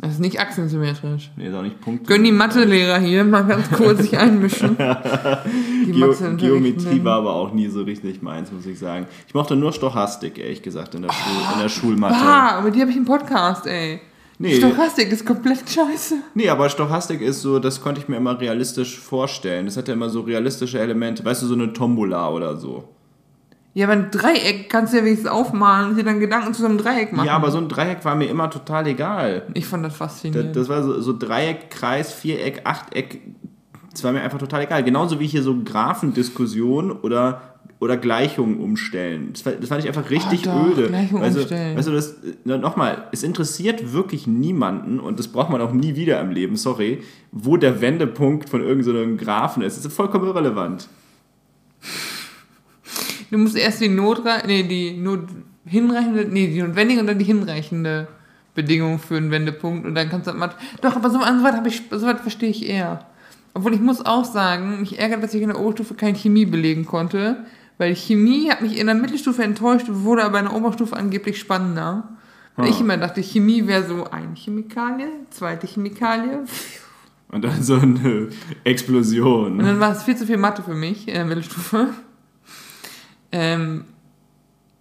Speaker 1: Das ist nicht achsensymmetrisch.
Speaker 2: Nee, ist auch nicht Punkt.
Speaker 1: Können die Mathelehrer hier mal ganz kurz sich einmischen? Die
Speaker 2: Geo Geometrie war aber auch nie so richtig meins, muss ich sagen. Ich mochte nur Stochastik, ehrlich gesagt, in der, Schul in der Schulmathe.
Speaker 1: Ah, aber die habe ich im Podcast, ey.
Speaker 2: Nee.
Speaker 1: Stochastik ist komplett scheiße.
Speaker 2: Nee, aber Stochastik ist so, das konnte ich mir immer realistisch vorstellen. Das hatte immer so realistische Elemente. Weißt du, so eine Tombola oder so.
Speaker 1: Ja, aber ein Dreieck kannst du ja wenigstens aufmalen und dir dann Gedanken zu so einem Dreieck machen.
Speaker 2: Ja, aber so ein Dreieck war mir immer total egal.
Speaker 1: Ich fand das
Speaker 2: Das,
Speaker 1: faszinierend.
Speaker 2: das war so, so Dreieck, Kreis, Viereck, Achteck. Das war mir einfach total egal. Genauso wie hier so Graphendiskussion oder, oder Gleichungen umstellen. Das, war- das fand ich einfach richtig
Speaker 1: Oh, doch,
Speaker 2: öde.
Speaker 1: Gleichungen
Speaker 2: also,
Speaker 1: umstellen.
Speaker 2: Weißt du, das, nochmal, es interessiert wirklich niemanden und das braucht man auch nie wieder im Leben, sorry, wo der Wendepunkt von irgendeinem Graphen ist. Das ist vollkommen irrelevant.
Speaker 1: Du musst erst die Notre nee, die Not hinreichende, nee, die notwendige und dann die hinreichende Bedingung für einen Wendepunkt und dann kannst du mal. Doch, aber so, so weit habe ich, so weit verstehe ich eher. Obwohl ich muss auch sagen, mich ärgert, dass ich in der Oberstufe keine Chemie belegen konnte, weil Chemie hat mich in der Mittelstufe enttäuscht, wurde aber in der Oberstufe angeblich spannender. Weil
Speaker 2: Ah.
Speaker 1: ich immer dachte, Chemie wäre so eine Chemikalie, zweite Chemikalie.
Speaker 2: Und dann so eine Explosion.
Speaker 1: Und dann war es viel zu viel Mathe für mich in der Mittelstufe. Ähm,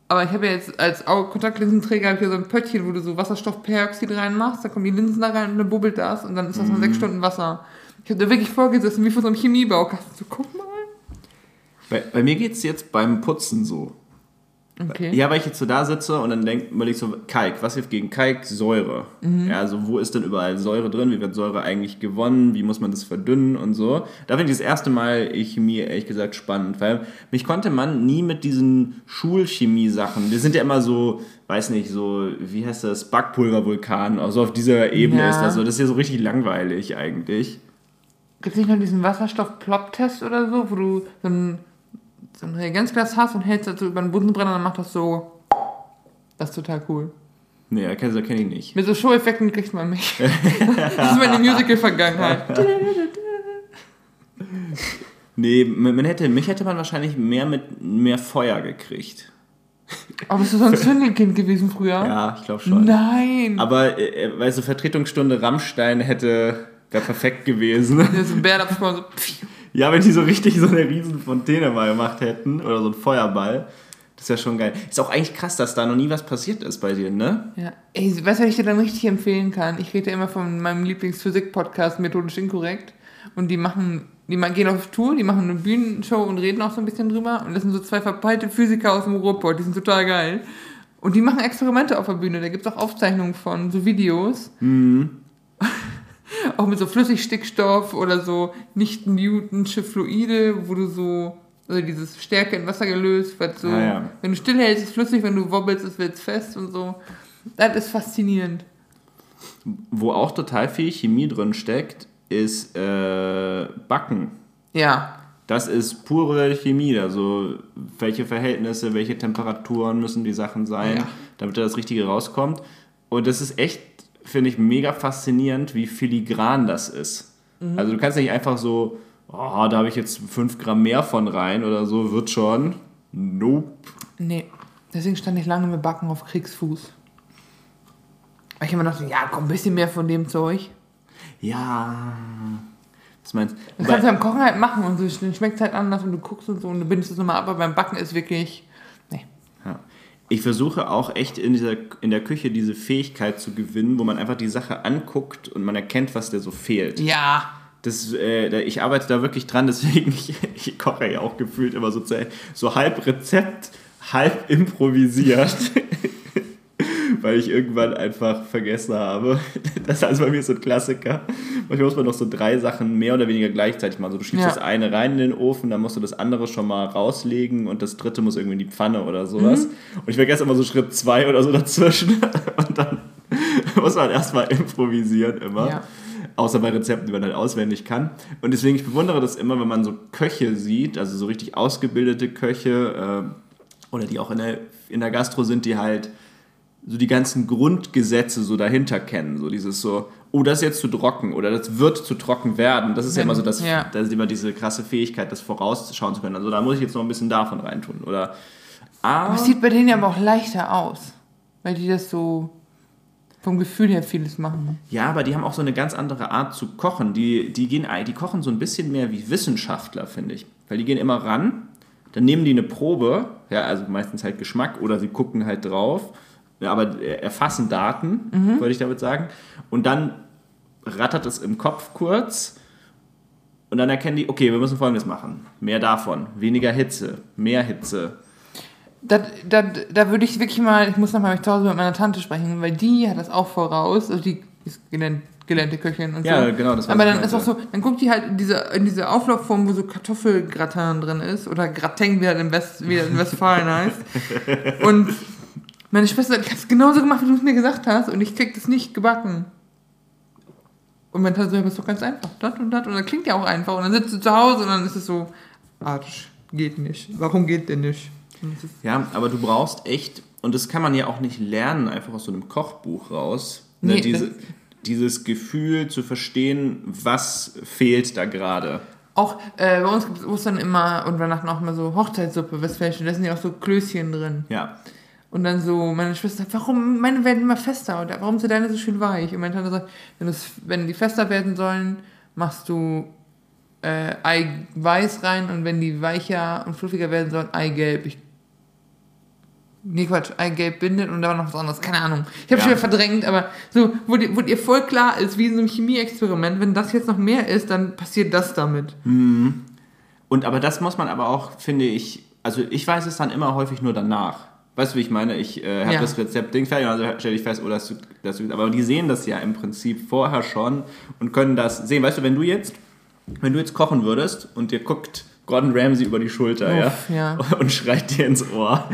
Speaker 1: aber ich habe ja jetzt als Kontaktlinsenträger ja so ein Pöttchen, wo du so Wasserstoffperoxid reinmachst, dann kommen die Linsen da rein und dann bubbelt das und dann ist das nur sechs Stunden Wasser. Ich habe da wirklich vorgesessen, wie vor so einem Chemiebaukasten. So, guck mal.
Speaker 2: Bei, bei mir geht es jetzt beim Putzen so.
Speaker 1: Okay.
Speaker 2: Ja, weil ich jetzt so da sitze und dann denk, überleg so, Kalk, was hilft gegen Kalk? Säure. Ja, also wo ist denn überall Säure drin? Wie wird Säure eigentlich gewonnen? Wie muss man das verdünnen und so? Da finde ich das erste Mal Chemie ehrlich gesagt spannend, weil mich konnte man nie mit diesen Schulchemie-Sachen, wir sind ja immer so, weiß nicht, so, wie heißt das, Backpulvervulkan, also auf dieser Ebene
Speaker 1: Ja.
Speaker 2: ist das so, das ist ja so richtig langweilig eigentlich.
Speaker 1: Gibt es nicht noch diesen Wasserstoff-Plop-Test oder so, wo du so ein, so ein Reagenzglas hast und hältst das so über den Bunsenbrenner dann macht das so. Das ist total cool.
Speaker 2: Nee, das kenne kenn ich nicht.
Speaker 1: Mit so Show-Effekten kriegt man mich. das ist meine Musical-Vergangenheit.
Speaker 2: Nee, man hätte, mich hätte man wahrscheinlich mehr mit mehr Feuer gekriegt.
Speaker 1: Aber bist du so ein Zündelkind gewesen früher?
Speaker 2: Ja, ich glaube schon.
Speaker 1: Nein.
Speaker 2: Aber, äh, äh, weißt du, Vertretungsstunde Rammstein hätte, wäre perfekt gewesen.
Speaker 1: Der ist ein Bär so.
Speaker 2: Ja, wenn die so richtig so eine riesen Fontäne mal gemacht hätten oder so ein Feuerball, das wäre schon geil. Ist auch eigentlich krass, dass da noch nie was passiert ist bei dir, ne?
Speaker 1: Ja. Ey, weißt du, was ich dir dann richtig empfehlen kann? Ich rede ja immer von meinem Lieblingsphysik-Podcast Methodisch Inkorrekt. Und die machen, die gehen auf Tour, die machen eine Bühnenshow und reden auch so ein bisschen drüber. Und das sind so zwei verpeilte Physiker aus dem Ruhrpott, die sind total geil. Und die machen Experimente auf der Bühne, da gibt es auch Aufzeichnungen von, so Videos. auch mit so Flüssigstickstoff oder so nicht-Newtonsche Fluide, wo du so, also dieses Stärke in Wasser gelöst, weil so,
Speaker 2: Ah, ja.
Speaker 1: wenn du stillhältst, ist es flüssig, wenn du wobbelst, ist es fest und so. Das ist faszinierend.
Speaker 2: Wo auch total viel Chemie drin steckt, ist äh, Backen.
Speaker 1: Ja.
Speaker 2: Das ist pure Chemie, also welche Verhältnisse, welche Temperaturen müssen die Sachen sein,
Speaker 1: Ja.
Speaker 2: damit da das Richtige rauskommt. Und das ist echt, finde ich, mega faszinierend, wie filigran das ist. Also du kannst nicht einfach so, oh, da habe ich jetzt 5 Gramm mehr von rein oder so, wird schon. Nope.
Speaker 1: Nee. Deswegen stand ich lange mit Backen auf Kriegsfuß. Weil ich immer dachte, ja, komm, ein bisschen mehr von dem Zeug.
Speaker 2: Ja. Was meinst du?
Speaker 1: Das kannst du beim Kochen halt machen und so, dann schmeckt es halt anders und du guckst und so und du bindest es nochmal ab, aber beim Backen ist wirklich.
Speaker 2: Ich versuche auch echt in, dieser, in der Küche diese Fähigkeit zu gewinnen, wo man einfach die Sache anguckt und man erkennt, was dir so fehlt.
Speaker 1: Ja.
Speaker 2: Das, äh, ich arbeite da wirklich dran, deswegen ich, ich koche ja auch gefühlt immer so, so halb Rezept, halb improvisiert. weil ich irgendwann einfach vergessen habe. Das ist also bei mir so ein Klassiker. Manchmal muss man noch so drei Sachen mehr oder weniger gleichzeitig machen. Also du schiebst
Speaker 1: Ja.
Speaker 2: das eine rein in den Ofen, dann musst du das andere schon mal rauslegen und das dritte muss irgendwie in die Pfanne oder sowas.
Speaker 1: Mhm.
Speaker 2: Und ich vergesse immer so Schritt zwei oder so dazwischen. Und dann muss man erstmal improvisieren immer.
Speaker 1: Ja.
Speaker 2: Außer bei Rezepten, die man halt auswendig kann. Und deswegen, ich bewundere das immer, wenn man so Köche sieht, also so richtig ausgebildete Köche äh, oder die auch in der, in der Gastro sind, die halt so die ganzen Grundgesetze so dahinter kennen. So dieses so, oh, das ist jetzt zu trocken oder das wird zu trocken werden. Das ist ja
Speaker 1: Wenn-
Speaker 2: immer so, das,
Speaker 1: ja.
Speaker 2: das ist immer diese krasse Fähigkeit, das vorausschauen zu können. Also da muss ich jetzt noch ein bisschen davon reintun. Oder ah,
Speaker 1: Das sieht bei denen aber auch leichter aus. Weil die das so vom Gefühl her vieles machen.
Speaker 2: Ja, aber die haben auch so eine ganz andere Art zu kochen. Die, die, gehen, die kochen so ein bisschen mehr wie Wissenschaftler, finde ich. Weil die gehen immer ran, dann nehmen die eine Probe, ja, also meistens halt Geschmack, oder sie gucken halt drauf, ja, aber erfassen Daten, würde ich damit sagen. Und dann rattert es im Kopf kurz und dann erkennen die, okay, wir müssen folgendes machen. Mehr davon, weniger Hitze, mehr Hitze.
Speaker 1: Da, da, da würde ich wirklich mal, ich muss nochmal zu Hause mit meiner Tante sprechen, weil die hat das auch voraus. Also die ist gelernt, gelernte Köchin und
Speaker 2: Ja,
Speaker 1: so.
Speaker 2: genau, das
Speaker 1: Aber dann ist auch so, dann guckt die halt in diese, in diese Auflaufform, wo so Kartoffelgratin drin ist oder Gratin, wie er in, West, wie in Westfalen heißt. Und meine Schwester hat es genauso gemacht, wie du es mir gesagt hast und ich krieg das nicht gebacken. Und meine Tante so, ja, das ist doch ganz einfach. Das und das. Und dann klingt ja auch einfach. Und dann sitzt du zu Hause und dann ist es so, Arsch, geht nicht. Warum geht denn nicht?
Speaker 2: Ja, aber du brauchst echt, und das kann man ja auch nicht lernen, einfach aus so einem Kochbuch raus, ne,
Speaker 1: Nee,
Speaker 2: diese,
Speaker 1: das-
Speaker 2: dieses Gefühl zu verstehen, was fehlt da gerade.
Speaker 1: Auch äh, bei uns gibt es Ostern immer und Weihnachten auch immer so Hochzeitssuppe, Westfälische, da sind ja auch so Klößchen drin.
Speaker 2: Ja.
Speaker 1: Und dann so, meine Schwester sagt, warum, meine werden immer fester und warum sind deine so schön weich? Und meine Tante sagt, wenn, wenn die fester werden sollen, machst du äh, Eiweiß rein und wenn die weicher und fluffiger werden sollen, Eigelb. Ich, nee, Quatsch, Eigelb bindet und da war noch was anderes, keine Ahnung. Ich habe
Speaker 2: Ja.
Speaker 1: schon wieder verdrängt, aber so, wo, dir- wo dir voll klar ist, wie in so einem Chemieexperiment, wenn das jetzt noch mehr ist, dann passiert das damit.
Speaker 2: Und aber das muss man aber auch, finde ich, also ich weiß es dann immer häufig nur danach. Weißt du, wie ich meine? Ich äh, habe
Speaker 1: Ja.
Speaker 2: das Rezept-Ding fertig und dann stelle ich fest, oh, das, das, aber die sehen das ja im Prinzip vorher schon und können das sehen. Weißt du, wenn du jetzt, wenn du jetzt kochen würdest und dir guckt Gordon Ramsay über die Schulter,
Speaker 1: Uff,
Speaker 2: ja,
Speaker 1: ja.
Speaker 2: und schreit dir ins Ohr.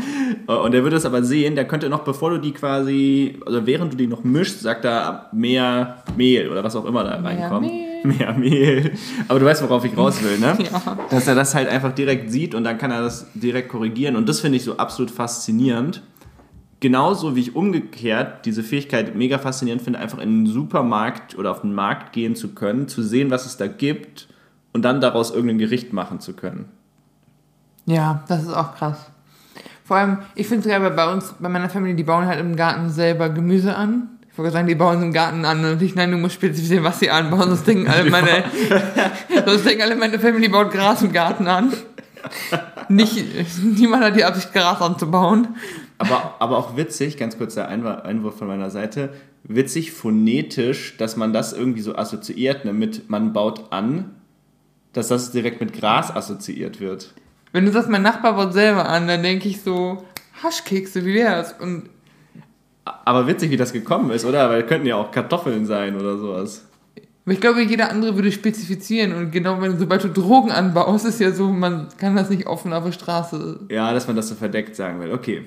Speaker 2: Und der würde es aber sehen, der könnte noch, bevor du die quasi, also während du die noch mischst, sagt er mehr Mehl oder was auch immer da reinkommt.
Speaker 1: Mehl.
Speaker 2: Mehr Mehl. Aber du weißt, worauf ich raus will, ne?
Speaker 1: Ja.
Speaker 2: Dass er das halt einfach direkt sieht und dann kann er das direkt korrigieren. Und das finde ich so absolut faszinierend. Genauso wie ich umgekehrt diese Fähigkeit mega faszinierend finde, einfach in den Supermarkt oder auf den Markt gehen zu können, zu sehen, was es da gibt und dann daraus irgendein Gericht machen zu können.
Speaker 1: Ja, das ist auch krass. Vor allem, ich finde es weil bei uns, bei meiner Familie, die bauen halt im Garten selber Gemüse an. Ich wollte sagen, die bauen im Garten an und ich, nein, du musst spezifizieren, was sie anbauen, sonst denken alle meine, sonst denken alle meine Familie baut Gras im Garten an. Nicht, niemand hat die Absicht, Gras anzubauen.
Speaker 2: Aber, aber auch witzig, ganz kurzer Einwurf, Einwurf von meiner Seite, witzig phonetisch, dass man das irgendwie so assoziiert, ne, mit man baut an, dass das direkt mit Gras assoziiert wird.
Speaker 1: Wenn du sagst, mein Nachbar baut selber an, dann denke ich so, Haschkekse, wie wär's? Und
Speaker 2: Aber witzig, wie das gekommen ist, oder? Weil könnten ja auch Kartoffeln sein oder sowas.
Speaker 1: Aber ich glaube, jeder andere würde spezifizieren und genau, wenn sobald du Drogen anbaust, ist ja so, man kann das nicht offen auf der Straße.
Speaker 2: Ja, dass man das so verdeckt sagen will. Okay.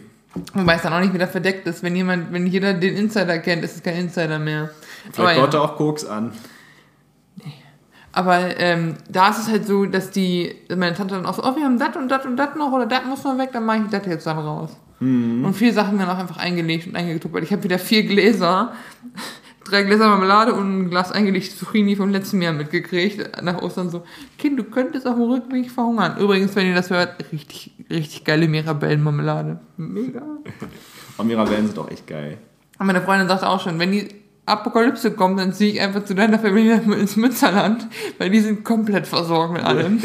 Speaker 1: Wobei es dann auch nicht wieder verdeckt ist. Wenn jemand, wenn jeder den Insider kennt, ist es kein Insider mehr.
Speaker 2: Vielleicht baut er
Speaker 1: ja.
Speaker 2: auch Koks an.
Speaker 1: Aber ähm, da ist es halt so, dass die, meine Tante dann auch so, oh, wir haben das und das und das noch oder das muss noch weg, dann mache ich das jetzt dann raus. Und viele Sachen werden auch einfach eingelegt und eingetuppert. Ich habe wieder vier Gläser, drei Gläser Marmelade und ein Glas eingelegte Zucchini vom letzten Jahr mitgekriegt. Nach Ostern so, Kind, du könntest auf dem Rückweg verhungern. Übrigens, wenn ihr das hört, richtig, richtig geile Mirabellenmarmelade. Mega.
Speaker 2: Und Mirabellen sind auch echt geil.
Speaker 1: Und meine Freundin sagt auch schon, wenn die Apokalypse kommt, dann ziehe ich einfach zu deiner Familie ins Münsterland, weil die sind komplett versorgt mit allem.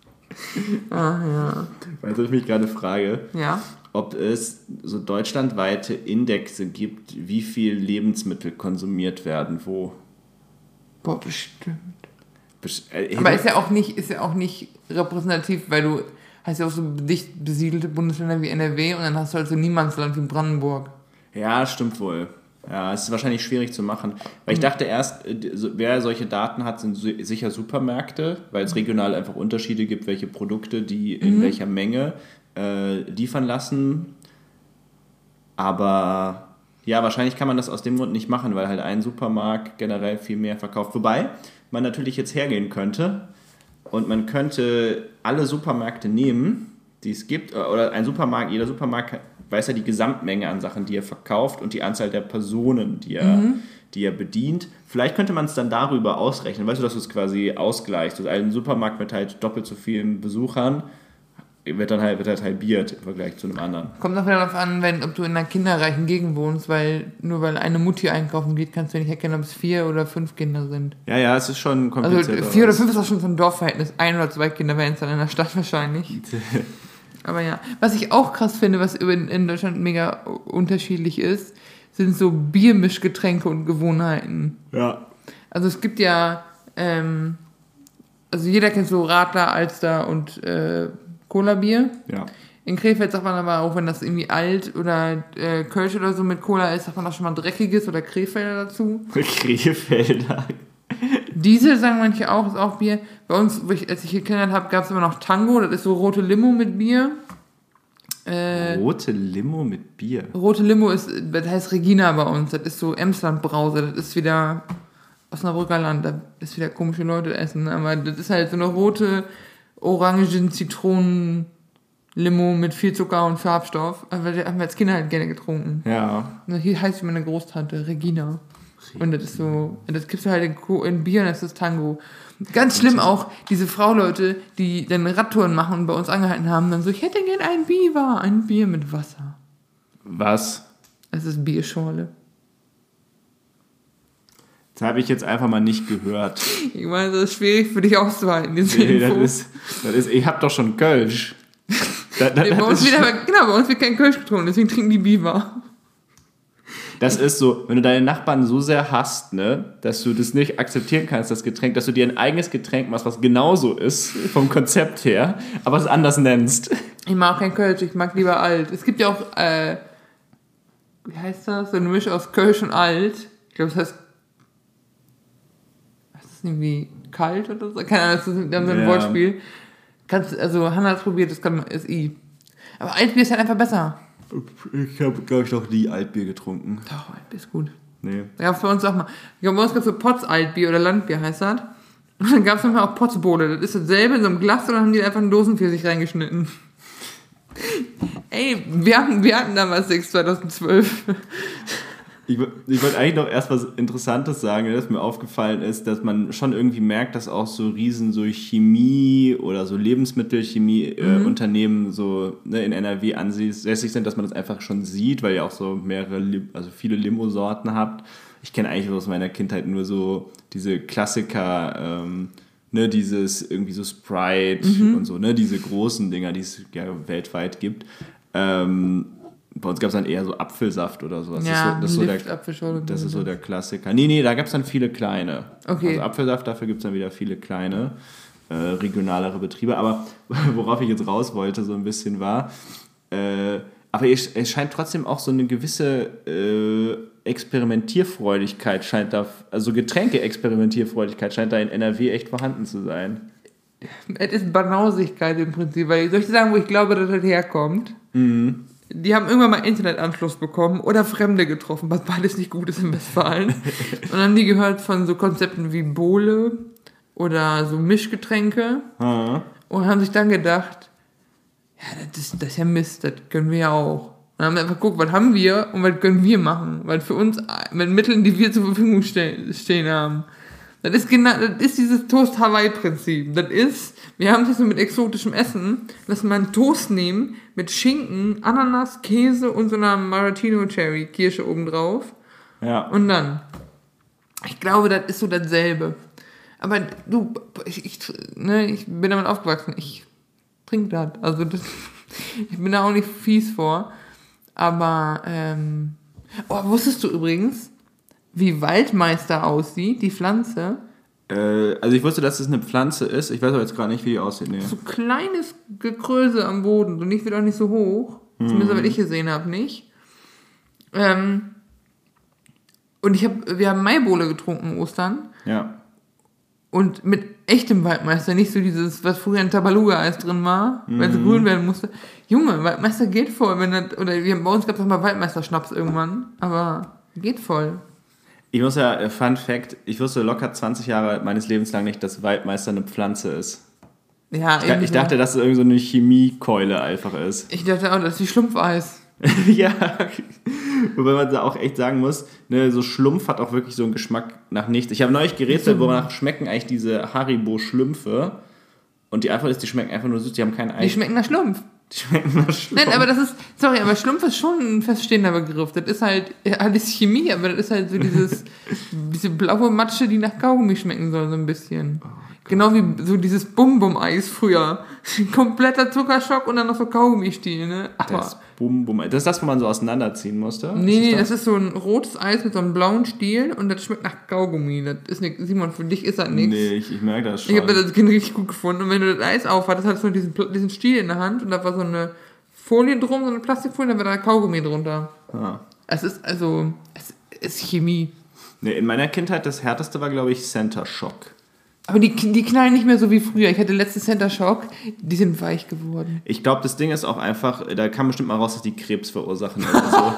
Speaker 1: ah, ja.
Speaker 2: Weißt du, ich mich gerade frage,
Speaker 1: Ja.
Speaker 2: Ob es so deutschlandweite Indexe gibt, wie viel Lebensmittel konsumiert werden, wo.
Speaker 1: Boah, bestimmt.
Speaker 2: Bes- äh,
Speaker 1: Aber ist ja auch nicht, ist ja auch nicht repräsentativ, weil du hast ja auch so dicht besiedelte Bundesländer wie NRW und dann hast du halt so Niemandsland wie Brandenburg.
Speaker 2: Ja, stimmt wohl. Ja, es ist wahrscheinlich schwierig zu machen. Weil ich dachte erst, äh, wer solche Daten hat, sind si- sicher Supermärkte, weil es regional einfach Unterschiede gibt, welche Produkte die in welcher Menge äh, liefern lassen. Aber ja, wahrscheinlich kann man das aus dem Grund nicht machen, weil halt ein Supermarkt generell viel mehr verkauft. Wobei man natürlich jetzt hergehen könnte und man könnte alle Supermärkte nehmen, die es gibt, oder ein Supermarkt, jeder Supermarkt weiß ja die Gesamtmenge an Sachen, die er verkauft und die Anzahl der Personen, die er, die er bedient. Vielleicht könnte man es dann darüber ausrechnen, weißt du, dass du es quasi ausgleichst. Also ein Supermarkt mit halt doppelt so vielen Besuchern wird dann halt, wird halt halbiert im Vergleich zu einem anderen.
Speaker 1: Kommt auch wieder darauf an, wenn, ob du in einer kinderreichen Gegend wohnst, weil nur weil eine Mutti einkaufen geht, kannst du ja nicht erkennen, ob es vier oder fünf Kinder sind.
Speaker 2: Ja, ja, es ist schon
Speaker 1: Also
Speaker 2: kompliziert.
Speaker 1: vier oder fünf ist auch schon so ein Dorfverhältnis. Ein oder zwei Kinder wären es dann in der Stadt wahrscheinlich. Aber ja, was ich auch krass finde, was in in Deutschland mega unterschiedlich ist, sind so Biermischgetränke und Gewohnheiten.
Speaker 2: Ja.
Speaker 1: Also es gibt ja, ähm, also jeder kennt so Radler, Alster und äh, Cola-Bier.
Speaker 2: Ja.
Speaker 1: In Krefeld sagt man aber auch, wenn das irgendwie alt oder äh, Kölsch oder so mit Cola ist, sagt man auch schon mal dreckiges oder Krefelder dazu.
Speaker 2: Krefelder.
Speaker 1: Diesel sagen manche auch, ist auch Bier. Bei uns, ich, als ich hier kennengelernt habe, gab es immer noch Tango, das ist so rote Limo mit Bier. Äh,
Speaker 2: Rote Limo mit Bier.
Speaker 1: rote Limo ist, das heißt Regina bei uns, das ist so Emsland Brause, das ist wieder Osnabrücker Land, da ist wieder komische Leute essen, aber das ist halt so eine rote Orangen, Zitronen, Limo mit viel Zucker und Farbstoff, aber die haben wir als Kinder halt gerne getrunken.
Speaker 2: Ja.
Speaker 1: Und Hier heißt meine Großtante Regina. Und das ist so, das gibst du halt in, Co- in Bier und das ist Tango. Ganz schlimm auch, diese Frauleute, die dann Radtouren machen und bei uns angehalten haben, dann so, ich hätte gern ein Biber, ein Bier mit Wasser.
Speaker 2: Was?
Speaker 1: Es ist Bierschorle.
Speaker 2: Das habe ich jetzt einfach mal nicht gehört.
Speaker 1: Ich meine, das ist schwierig für dich auszuhalten, diese
Speaker 2: Nee, das
Speaker 1: Info.
Speaker 2: ist, das ist, ich habe doch schon Kölsch. Das, das,
Speaker 1: Nee, bei uns
Speaker 2: das,
Speaker 1: wieder, genau, bei uns wird kein Kölsch getrunken, deswegen trinken die Biber.
Speaker 2: das ist so, wenn du deine Nachbarn so sehr hasst, ne, dass du das nicht akzeptieren kannst, das Getränk, dass du dir ein eigenes Getränk machst, was genauso ist, vom Konzept her, aber es anders nennst.
Speaker 1: Ich mag auch kein Kölsch, ich mag lieber alt. Es gibt ja auch, äh, wie heißt das? So eine Mischung aus Kölsch und alt. Ich glaube, das heißt. Ist irgendwie kalt oder so? Keine Ahnung, das ist ein
Speaker 2: Ja.
Speaker 1: Wortspiel. Kannst, also, Hannah hat es probiert, das kann, ist I. Aber Altbier ist halt einfach besser.
Speaker 2: Ich habe, glaube ich, noch nie Altbier getrunken.
Speaker 1: Doch, Altbier ist gut.
Speaker 2: Nee.
Speaker 1: Es bei uns auch mal. Ich glaube, bei uns gab es so Potz Altbier oder Landbier heißt das. Und dann gab es manchmal auch Potzbowle. Das ist dasselbe in so einem Glas und dann haben die einfach einen Dosen für sich reingeschnitten. Ey, wir hatten, wir hatten damals 6 2012.
Speaker 2: Ich, ich wollte eigentlich noch erst was Interessantes sagen, das mir aufgefallen ist, dass man schon irgendwie merkt, dass auch so riesen so Chemie oder so Lebensmittelchemie-Unternehmen so ne, in NRW ansässig sind, dass man das einfach schon sieht, weil ihr auch so mehrere, also viele Limo-Sorten habt. Ich kenne eigentlich aus meiner Kindheit nur so diese Klassiker, ähm, ne, dieses irgendwie so Sprite und so, ne, diese großen Dinger, die es ja weltweit gibt. Ähm, bei uns gab es dann eher so Apfelsaft oder sowas.
Speaker 1: Ja,
Speaker 2: das ist so, das ist so
Speaker 1: Lift,
Speaker 2: der,
Speaker 1: Apfelschorle.
Speaker 2: das ist so der Klassiker. Nee, nee, da gab es dann viele kleine.
Speaker 1: Okay.
Speaker 2: Also Apfelsaft, dafür gibt es dann wieder viele kleine, äh, regionalere Betriebe. Aber worauf ich jetzt raus wollte, so ein bisschen war, äh, aber es, es scheint trotzdem auch so eine gewisse äh, Experimentierfreudigkeit scheint da, also Getränke-Experimentierfreudigkeit scheint da in NRW echt vorhanden zu sein.
Speaker 1: Es ist Banausigkeit im Prinzip, weil soll ich sagen, wo ich glaube, dass das herkommt?
Speaker 2: Mhm.
Speaker 1: Die haben irgendwann mal Internetanschluss bekommen oder Fremde getroffen, was beides nicht gut ist in Westfalen. Und dann haben die gehört von so Konzepten wie Bowle oder so Mischgetränke
Speaker 2: Ah.
Speaker 1: und haben sich dann gedacht, ja, das ist, das ist ja Mist, das können wir ja auch. Und haben einfach geguckt, was haben wir und was können wir machen, weil für uns mit Mitteln, die wir zur Verfügung stehen, stehen haben. Das ist genau, das ist dieses Toast-Hawaii-Prinzip. Das ist, wir haben es so mit exotischem Essen, wir einen Toast nehmen mit Schinken, Ananas, Käse und so einer Maratino-Cherry-Kirsche obendrauf.
Speaker 2: Ja.
Speaker 1: Und dann, ich glaube, das ist so dasselbe. Aber du, ich, ich, ne, ich bin damit aufgewachsen. Ich trinke das. Also das, ich bin da auch nicht fies vor. Aber, ähm, oh, wusstest du übrigens, wie Waldmeister aussieht, die Pflanze?
Speaker 2: Äh, also ich wusste, dass es eine Pflanze ist. Ich weiß aber jetzt gar nicht, wie die aussieht. Nee.
Speaker 1: So kleines Gekröse am Boden. Und nicht wird auch nicht so hoch. Zumindest, was ich gesehen habe, nicht. Ähm, und ich hab, wir haben Maibowle getrunken Ostern.
Speaker 2: Ja.
Speaker 1: Und mit echtem Waldmeister, nicht so dieses, was früher in Tabaluga-Eis drin war, weil es grün werden musste. Junge, Waldmeister geht voll. Wenn das, oder wir, bei uns gab es auch mal Waldmeister-Schnaps irgendwann, aber geht voll.
Speaker 2: Ich muss ja, äh, Fun Fact, ich wusste locker 20 Jahre meines Lebens lang nicht, dass Waldmeister eine Pflanze ist.
Speaker 1: Ja,
Speaker 2: Ich, ich dachte, dass es irgendwie so eine Chemiekeule einfach ist.
Speaker 1: Ich dachte auch, das ist wie Schlumpfeis.
Speaker 2: ja. Wobei man da auch echt sagen muss, ne, so Schlumpf hat auch wirklich so einen Geschmack nach nichts. Ich habe neulich gerätselt, wonach schmecken eigentlich diese Haribo-Schlümpfe. Und die Antwort ist, die schmecken einfach nur süß, die haben kein
Speaker 1: Die
Speaker 2: Eis.
Speaker 1: schmecken nach Schlumpf.
Speaker 2: Die schmecken nach Schlumpf.
Speaker 1: Nein, aber das ist, sorry, aber Schlumpf ist schon ein feststehender Begriff. Das ist halt alles Chemie, aber das ist halt so dieses, diese blaue Matsche, die nach Kaugummi schmecken soll, so ein bisschen. Genau wie so dieses Bum-Bum-Eis früher. Kompletter Zuckerschock und dann noch so Kaugummi-Stiel, ne? Aber,
Speaker 2: Das Bum, Bum. Das ist das, wo man so auseinanderziehen musste?
Speaker 1: nee, nee,
Speaker 2: Ist
Speaker 1: das ist so ein rotes Eis mit so einem blauen Stiel und das schmeckt nach Kaugummi. Das ist nix, Simon, für dich ist das nichts.
Speaker 2: Nee, ich, ich merke das schon.
Speaker 1: Ich habe das Kind richtig gut gefunden. Und wenn du das Eis aufhattest, hattest du diesen, diesen Stiel in der Hand und da war so eine Folie drum, so eine Plastikfolie, und da war da Kaugummi drunter.
Speaker 2: ah.
Speaker 1: Es ist also, es ist Chemie.
Speaker 2: nee, in meiner Kindheit das härteste war, glaube ich, Center Shock.
Speaker 1: Aber die, die knallen nicht mehr so wie früher. Ich hatte letzte Center Shock, die sind weich geworden.
Speaker 2: Ich glaube, das Ding ist auch einfach, da kam bestimmt mal raus, dass die Krebs verursachen oder so.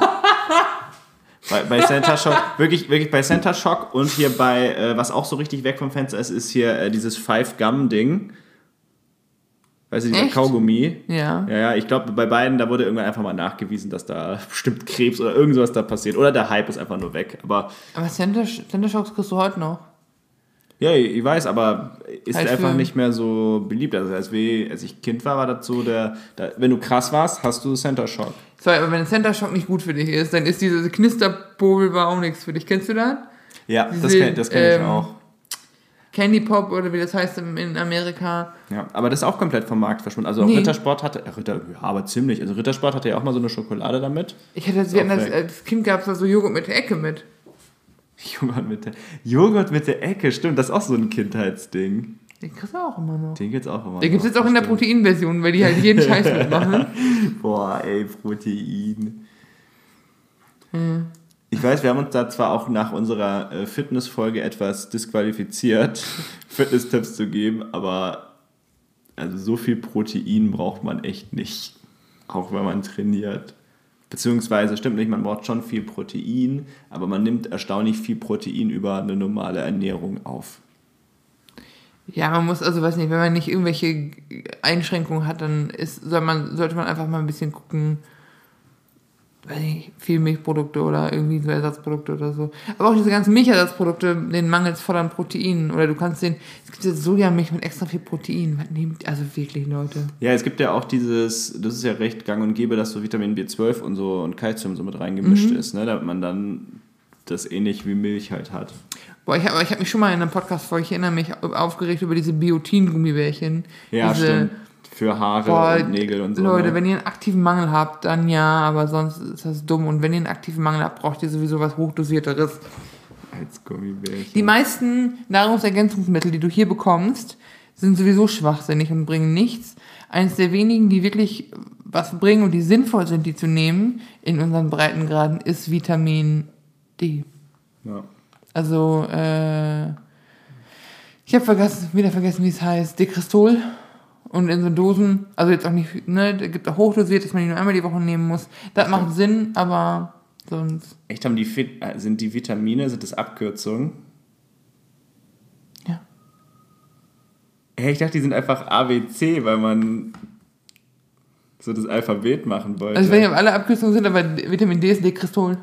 Speaker 2: bei, bei Center Shock, wirklich, wirklich bei Center Shock und hier bei, äh, was auch so richtig weg vom Fenster ist, ist hier äh, dieses Five Gum Ding. Weißt du, dieser
Speaker 1: Echt?
Speaker 2: Kaugummi.
Speaker 1: Ja.
Speaker 2: Ja, ja, ich glaube, bei beiden, da wurde irgendwann einfach mal nachgewiesen, dass da bestimmt Krebs oder irgend sowas da passiert. Oder der Hype ist einfach nur weg. Aber,
Speaker 1: Aber Center, Center Shocks kriegst du heute noch.
Speaker 2: Ja, ich weiß, aber ist
Speaker 1: Halt
Speaker 2: einfach nicht mehr so beliebt. Also, als, wir, als ich Kind war, war das so, der, der, wenn du krass warst, hast du Center Shock.
Speaker 1: Sorry, aber wenn Center Shock nicht gut für dich ist, dann ist diese Knisterpobel auch nichts für dich. Kennst du das?
Speaker 2: Ja, das
Speaker 1: Diese,
Speaker 2: kenne das kenn ich
Speaker 1: ähm,
Speaker 2: auch.
Speaker 1: Candy Pop oder wie das heißt in Amerika.
Speaker 2: Ja, aber das ist auch komplett vom Markt verschwunden. Also
Speaker 1: Nee.
Speaker 2: Rittersport hatte, äh, Ritter, ja, aber ziemlich. Also Rittersport hatte ja auch mal so eine Schokolade damit.
Speaker 1: Ich hatte das, das als Kind gab es da so Joghurt mit der Ecke mit.
Speaker 2: Joghurt mit der, Joghurt mit der Ecke, stimmt, das ist auch so ein Kindheitsding.
Speaker 1: Den kriegst du auch immer noch.
Speaker 2: Den gibt's auch immer.
Speaker 1: Den gibt es
Speaker 2: noch,
Speaker 1: jetzt auch in der. Proteinversion, weil die halt jeden Scheiß mitmachen.
Speaker 2: Boah, ey, Protein. Ich weiß, wir haben uns da zwar auch nach unserer äh, Fitnessfolge etwas disqualifiziert, Fitness-Tipps zu geben, aber also so viel Protein braucht man echt nicht. Auch wenn man trainiert. Beziehungsweise, stimmt nicht, man braucht schon viel Protein, aber man nimmt erstaunlich viel Protein über eine normale Ernährung auf.
Speaker 1: Ja, man muss, also weiß nicht, wenn man nicht irgendwelche Einschränkungen hat, dann ist, soll man, sollte man einfach mal ein bisschen gucken, weiß nicht, viel Milchprodukte oder irgendwie so Ersatzprodukte oder so. Aber auch diese ganzen Milchersatzprodukte, den mangels voll an Protein. Oder du kannst den, es gibt jetzt Sojamilch mit extra viel Protein. Also wirklich, Leute.
Speaker 2: Ja, es gibt ja auch dieses, das ist ja recht gang und gäbe, dass so Vitamin B12 und so und Kalzium so mit reingemischt ist, ne, damit man dann das ähnlich wie Milch halt hat.
Speaker 1: Boah, ich habe ich hab mich schon mal in einem Podcast-Folge, ich erinnere mich, aufgeregt über diese Biotin-Gummibärchen.
Speaker 2: Ja,
Speaker 1: diese,
Speaker 2: stimmt. Für Haare
Speaker 1: Boah,
Speaker 2: und Nägel und so.
Speaker 1: Leute,
Speaker 2: ne?
Speaker 1: wenn ihr einen aktiven Mangel habt, dann ja, aber sonst ist das dumm. Und wenn ihr einen aktiven Mangel habt, braucht ihr sowieso was Hochdosierteres.
Speaker 2: Als Gummibärchen.
Speaker 1: Die meisten Nahrungsergänzungsmittel, die du hier bekommst, sind sowieso schwachsinnig und bringen nichts. Eins der wenigen, die wirklich was bringen und die sinnvoll sind, die zu nehmen, in unseren Breitengraden, ist Vitamin D.
Speaker 2: ja.
Speaker 1: Also, äh, ich habe vergessen, wieder vergessen, wie es heißt. Dekristol. Und in so Dosen, also jetzt auch nicht, ne, da gibt auch hochdosiert, dass man die nur einmal die Woche nehmen muss. Das macht Sinn, aber sonst,
Speaker 2: Echt, haben die Fit, äh, sind die Vitamine, sind das Abkürzungen?
Speaker 1: ja.
Speaker 2: Hey, ich dachte, die sind einfach ABC, weil man so das Alphabet machen wollte.
Speaker 1: Also, ich weiß nicht, ob alle Abkürzungen sind, aber Vitamin D ist Dekristol.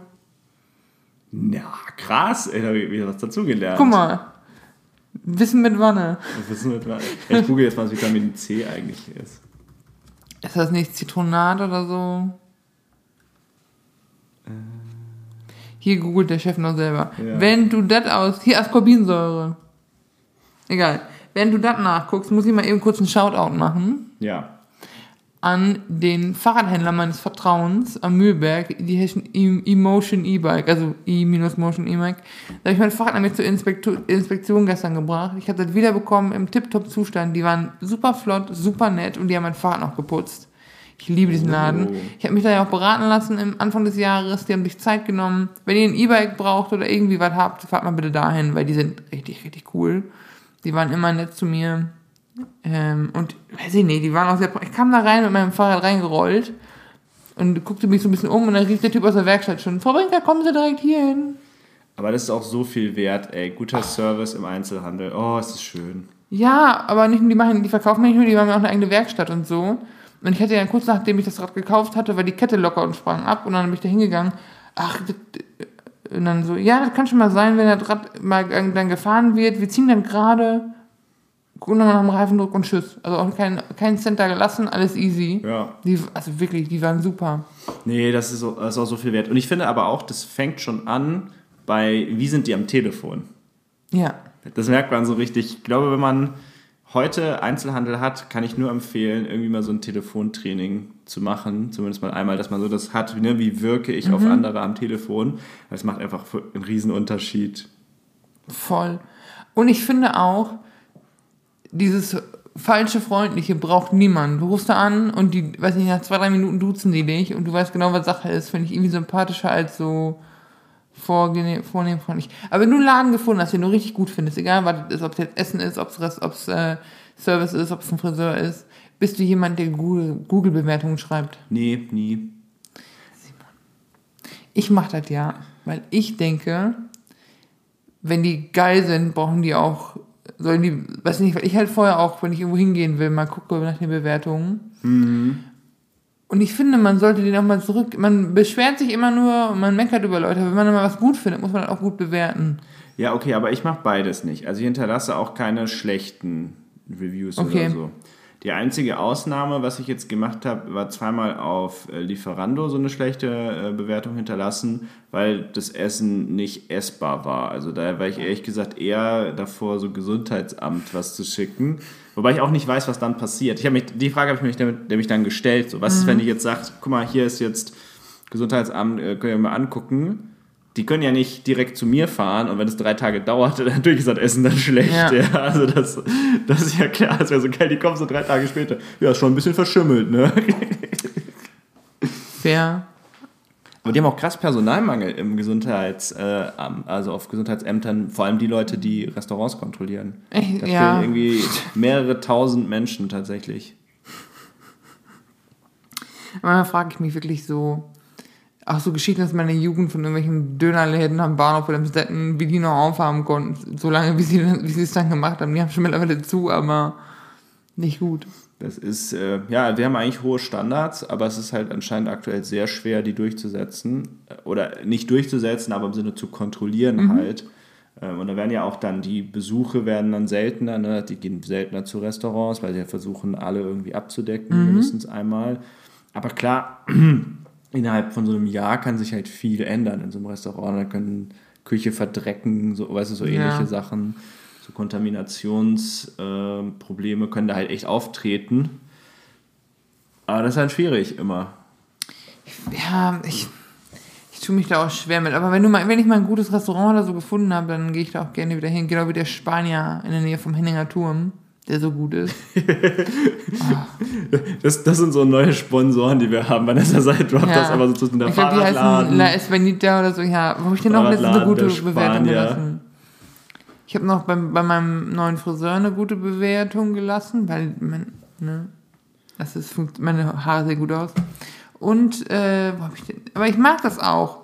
Speaker 2: Na, krass, ey, da habe ich wieder was dazugelernt.
Speaker 1: Guck mal. Wissen mit Wanne.
Speaker 2: Wissen wir mal. Ich google jetzt mal, was Vitamin C eigentlich ist.
Speaker 1: Ist das nicht Zitronat oder so? Hier googelt der Chef noch selber.
Speaker 2: Ja.
Speaker 1: Wenn du das aus. Hier Ascorbinsäure. Egal. Wenn du das nachguckst, muss ich mal eben kurz einen Shoutout machen
Speaker 2: Ja.
Speaker 1: An den Fahrradhändler meines Vertrauens am Mühlberg, die heißen E- Emotion E-Bike, also E-Motion E-Bike. Da habe ich mein Fahrrad nämlich zur Inspektu Inspektion gestern gebracht. Ich habe das wiederbekommen im Tip-Top-Zustand. Die waren super flott, super nett und die haben mein Fahrrad noch geputzt. Ich liebe diesen
Speaker 2: Oh.
Speaker 1: Laden. Ich habe mich da ja auch beraten lassen im Anfang des Jahres. Die haben sich Zeit genommen. Wenn ihr ein E-Bike braucht oder irgendwie was habt, fahrt mal bitte dahin, weil die sind richtig, richtig cool. Die waren immer nett zu mir. Ähm, und weiß ich nicht, die waren auch sehr. Ich kam da rein mit meinem Fahrrad reingerollt und guckte mich so ein bisschen um und dann rief der Typ aus der Werkstatt schon: Frau Brinker, kommen Sie direkt hier hin.
Speaker 2: Aber das ist auch so viel wert, ey. Guter Service im Einzelhandel. Oh, ist das schön.
Speaker 1: Ja, aber nicht nur die machen, die verkaufen nicht nur, die haben auch eine eigene Werkstatt und so. Und ich hatte ja kurz nachdem ich das Rad gekauft hatte, war die Kette locker und sprang ab und dann bin ich da hingegangen. Ach, das- und dann so, ja, das kann schon mal sein, wenn das Rad mal dann gefahren wird. Wir ziehen dann gerade, dann nach dem Reifendruck und tschüss. Also auch kein, kein Cent da gelassen, alles easy.
Speaker 2: Ja.
Speaker 1: Die, also wirklich, die waren super.
Speaker 2: Nee, das ist, so, das ist auch so viel wert. Und ich finde aber auch, das fängt schon an bei, wie sind die am Telefon?
Speaker 1: Ja.
Speaker 2: Das merkt man so richtig. Ich glaube, wenn man heute Einzelhandel hat, kann ich nur empfehlen, irgendwie mal so ein Telefontraining zu machen. Zumindest mal einmal, dass man so das hat, ne, wie wirke ich auf andere am Telefon. Das macht einfach einen Unterschied.
Speaker 1: Voll. Und ich finde auch, dieses falsche Freundliche braucht niemand. Du rufst da an und die, weiß nicht, nach zwei, drei Minuten duzen die dich und du weißt genau, was Sache ist. Finde ich irgendwie sympathischer als so vornehm freundlich. Aber wenn du einen Laden gefunden hast, den du richtig gut findest, egal was es ist, ob es jetzt Essen ist, ob es ob's, äh, Service ist, ob es ein Friseur ist, bist du jemand, der Google- Google-Bewertungen schreibt.
Speaker 2: Nee, nie.
Speaker 1: Ich mache das ja, weil ich denke, wenn die geil sind, brauchen die auch, sollen die, weiß nicht, weil ich halt vorher auch, wenn ich irgendwo hingehen will, mal gucke nach den Bewertungen. Und ich finde, man sollte den auch mal zurück, man beschwert sich immer nur man meckert über Leute, aber wenn man mal was gut findet, muss man auch gut bewerten.
Speaker 2: Ja, okay, aber ich mache beides nicht. Also ich hinterlasse auch keine schlechten Reviews
Speaker 1: Okay.
Speaker 2: oder so. Die einzige Ausnahme, was ich jetzt gemacht habe, war zweimal auf äh, Lieferando so eine schlechte äh, Bewertung hinterlassen, weil das Essen nicht essbar war. Also da war ich ehrlich gesagt eher davor, so Gesundheitsamt was zu schicken. Wobei ich auch nicht weiß, was dann passiert. Ich mich, die Frage habe ich mich damit, nämlich dann gestellt. So, was ist, wenn ich jetzt sage, guck mal, hier ist jetzt Gesundheitsamt, äh, könnt ihr mal angucken. Die können ja nicht direkt zu mir fahren und wenn es drei Tage dauert, dann natürlich ist das Essen dann schlecht.
Speaker 1: Ja.
Speaker 2: Ja. Also das, das ist ja klar, das wäre so geil, die kommen so drei Tage später. Ja, ist schon ein bisschen verschimmelt, ne?
Speaker 1: Fair.
Speaker 2: Aber die haben auch krass Personalmangel im Gesundheitsamt, äh, also auf Gesundheitsämtern, vor allem die Leute, die Restaurants kontrollieren.
Speaker 1: Echt,
Speaker 2: Da
Speaker 1: ja.
Speaker 2: fehlen irgendwie mehrere tausend Menschen tatsächlich.
Speaker 1: Manchmal frage ich mich wirklich so, auch so Geschichten aus meiner Jugend von irgendwelchen Dönerläden am Bahnhof oder im Städten, wie die noch aufhaben konnten, so lange, wie sie, wie sie es dann gemacht haben. Die haben schon mittlerweile zu, aber nicht gut.
Speaker 2: Das ist, äh, ja, wir haben eigentlich hohe Standards, aber es ist halt anscheinend aktuell sehr schwer, die durchzusetzen. Äh, Oder nicht durchzusetzen, aber im Sinne zu kontrollieren halt. Ähm, und da werden ja auch dann die Besuche werden dann seltener, ne? die gehen seltener zu Restaurants, weil sie ja versuchen, alle irgendwie abzudecken, mindestens einmal. Aber klar, innerhalb von so einem Jahr kann sich halt viel ändern in so einem Restaurant. Da können Küche verdrecken, so, weißt du, so ähnliche
Speaker 1: Ja.
Speaker 2: Sachen. So Kontaminationsprobleme äh, können da halt echt auftreten. Aber das ist halt schwierig immer.
Speaker 1: Ja, ich, ich tue mich da auch schwer mit. Aber wenn, du mal, wenn ich mal ein gutes Restaurant oder so gefunden habe, dann gehe ich da auch gerne wieder hin. Genau wie der Spanier in der Nähe vom Henninger Turm, der so gut ist.
Speaker 2: Das, das sind so neue Sponsoren, die wir haben. Vanessa Seid droppt
Speaker 1: Ja.
Speaker 2: das aber so zwischen der
Speaker 1: Ich glaube, die heißen
Speaker 2: Fahrradladen.
Speaker 1: La Espanita oder so. Ja, wo habe ich denn letztens eine gute Bewertung gelassen? Ich habe noch beim, bei meinem neuen Friseur eine gute Bewertung gelassen, weil mein, ne, das ist, meine Haare sehen gut aus. Und, äh, wo hab ich denn? Aber ich mag das auch.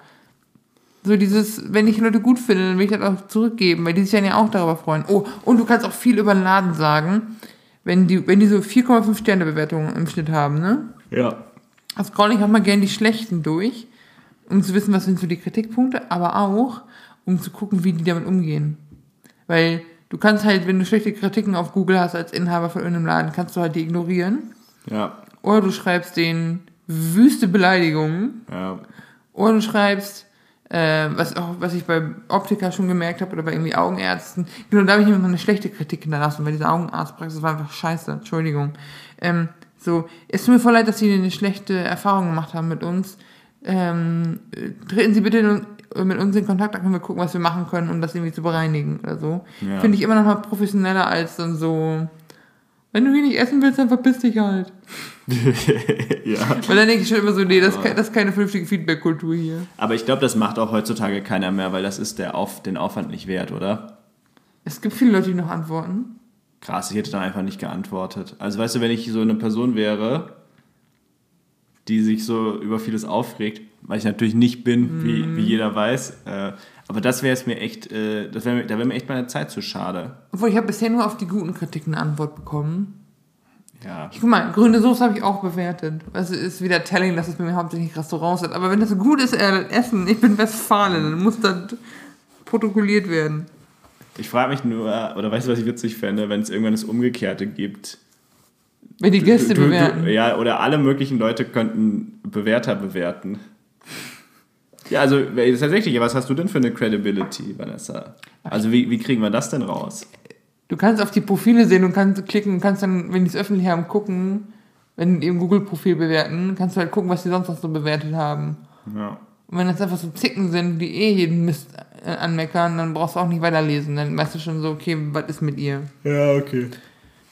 Speaker 1: So dieses, wenn ich Leute gut finde, dann will ich das auch zurückgeben, weil die sich dann ja auch darüber freuen. Oh, und du kannst auch viel über den Laden sagen, wenn die, wenn die so 4,5 Sterne Bewertungen im Schnitt haben, ne?
Speaker 2: Ja.
Speaker 1: Also scroll ich auch mal gerne die schlechten durch, um zu wissen, was sind so die Kritikpunkte, aber auch, um zu gucken, wie die damit umgehen. Weil du kannst halt, wenn du schlechte Kritiken auf Google hast als Inhaber von irgendeinem Laden, kannst du halt die ignorieren.
Speaker 2: Ja.
Speaker 1: Oder du schreibst denen wüste Beleidigungen.
Speaker 2: Ja.
Speaker 1: Oder du schreibst, äh, was, auch, was ich bei Optiker schon gemerkt habe oder bei irgendwie Augenärzten. Genau, da habe ich mal eine schlechte Kritik hinterlassen, weil diese Augenarztpraxis war einfach scheiße. Entschuldigung. Ähm, so, es tut mir voll leid, dass Sie eine schlechte Erfahrung gemacht haben mit uns. Ähm, äh, treten Sie bitte in- mit uns in Kontakt, dann können wir gucken, was wir machen können, um das irgendwie zu bereinigen oder so.
Speaker 2: Ja.
Speaker 1: Finde ich immer noch mal professioneller als dann so, Wenn du hier nicht essen willst, dann verpiss dich halt.
Speaker 2: ja.
Speaker 1: Weil dann denke ich schon immer so, nee, das, das ist keine vernünftige Feedback-Kultur hier.
Speaker 2: Aber ich glaube, das macht auch heutzutage keiner mehr, weil das ist der Auf, den Aufwand nicht wert, oder?
Speaker 1: Es gibt viele Leute, die noch antworten.
Speaker 2: Krass, ich hätte dann einfach nicht geantwortet. Also weißt du, wenn ich so eine Person wäre, die sich so über vieles aufregt, weil ich natürlich nicht bin, wie, wie jeder weiß, äh, aber das wäre es mir echt, äh, das wär, da wäre mir echt meine Zeit zu schade.
Speaker 1: Obwohl, ich habe bisher nur auf die guten Kritiken eine Antwort bekommen.
Speaker 2: Ja.
Speaker 1: Guck mal, grüne Soße habe ich auch bewertet. Also ist wieder telling, dass es bei mir hauptsächlich Restaurants sind. Aber wenn das gut ist, äh, Essen, ich bin Westfalen, dann muss das protokolliert werden.
Speaker 2: Ich frage mich nur, oder weißt du, was ich witzig fände, wenn es irgendwann das Umgekehrte gibt?
Speaker 1: Wenn die Gäste
Speaker 2: Du- du-
Speaker 1: bewerten.
Speaker 2: Du, ja, oder alle möglichen Leute könnten Bewerter bewerten. Ja, also tatsächlich, was hast du denn für eine Credibility, Vanessa? Also wie, wie kriegen wir das denn raus?
Speaker 1: Du kannst auf die Profile sehen und kannst klicken und kannst dann, wenn die es öffentlich haben, gucken, wenn die im Google-Profil bewerten, kannst du halt gucken, was die sonst noch so bewertet haben.
Speaker 2: Ja.
Speaker 1: Und wenn das einfach so Zicken sind, die eh jeden Mist äh, anmeckern, dann brauchst du auch nicht weiterlesen. Dann weißt du schon so, okay, was ist mit ihr?
Speaker 2: Ja, okay.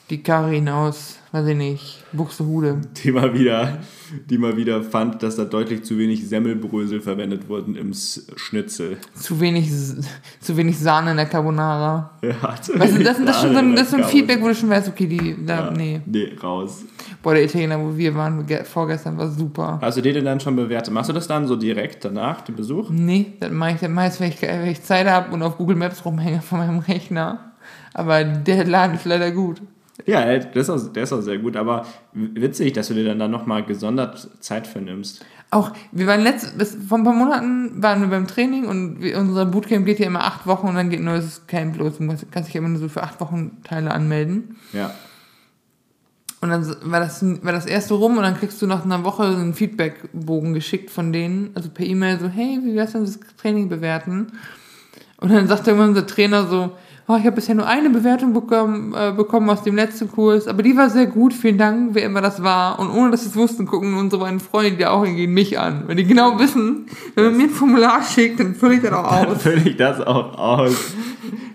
Speaker 1: Die Karin aus, weiß ich nicht, Buxtehude.
Speaker 2: Die mal wieder, die mal wieder fand, dass da deutlich zu wenig Semmelbrösel verwendet wurden im Schnitzel.
Speaker 1: Zu wenig, zu wenig Sahne in der Carbonara.
Speaker 2: Ja, zu
Speaker 1: Weißt du, das, das, ist schon so ein, das ist so ein Feedback, wo du schon weißt, okay, die, da,
Speaker 2: Ja,
Speaker 1: nee.
Speaker 2: Nee, raus.
Speaker 1: Boah, der Italiener, wo wir waren, ge- vorgestern, war super.
Speaker 2: Hast du den denn dann schon bewertet? Machst du das dann so direkt danach, den Besuch?
Speaker 1: Nee, das mache ich dann meist, wenn ich, wenn ich Zeit habe und auf Google Maps rumhänge von meinem Rechner. Aber der Laden ist leider gut.
Speaker 2: Ja, der ist, auch, der ist auch sehr gut, aber witzig, dass du dir dann, dann nochmal gesondert Zeit für nimmst.
Speaker 1: Auch, wir waren letzt, bis, vor ein paar Monaten waren wir beim Training und wir, unser Bootcamp geht ja immer acht Wochen und dann geht ein neues Camp los. Du kannst dich immer nur so für acht Wochen Teile anmelden.
Speaker 2: Ja.
Speaker 1: Und dann war das, war das erste rum und dann kriegst du nach einer Woche einen Feedbackbogen geschickt von denen, also per E-Mail so, hey, wie wär's denn das Training bewerten? Und dann sagt irgendwann unser Trainer so, oh, ich habe bisher nur eine Bewertung bekommen, äh, bekommen aus dem letzten Kurs, aber die war sehr gut, vielen Dank, wer immer das war. Und ohne dass sie es wussten, gucken unsere beiden Freunde, die auch hingehen, mich an. Weil die genau wissen, wenn man mir ein Formular schickt, dann fülle ich das auch
Speaker 2: Dann
Speaker 1: aus.
Speaker 2: fülle ich das auch aus.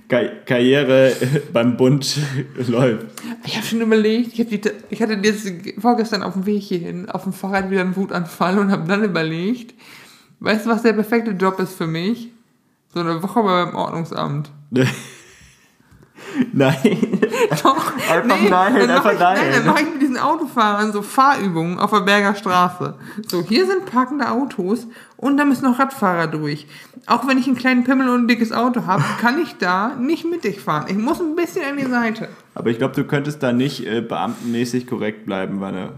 Speaker 2: Ka Karriere beim Bund läuft.
Speaker 1: Ich habe schon überlegt, ich, hab die, ich hatte jetzt vorgestern auf dem Weg hierhin auf dem Fahrrad wieder einen Wutanfall und habe dann überlegt, weißt du, was der perfekte Job ist für mich? So eine Woche beim Ordnungsamt.
Speaker 2: Nein.
Speaker 1: Doch,
Speaker 2: Einfach nein,
Speaker 1: dann
Speaker 2: einfach
Speaker 1: ich,
Speaker 2: nein.
Speaker 1: Nein, dann mache ich mit diesen Autofahrern so Fahrübungen auf der Berger Straße. So, hier sind parkende Autos und da müssen noch Radfahrer durch. Auch wenn ich einen kleinen Pimmel und ein dickes Auto habe, kann ich da nicht mittig fahren. Ich muss ein bisschen an die Seite.
Speaker 2: Aber ich glaube, du könntest da nicht äh, beamtenmäßig korrekt bleiben, Wanne.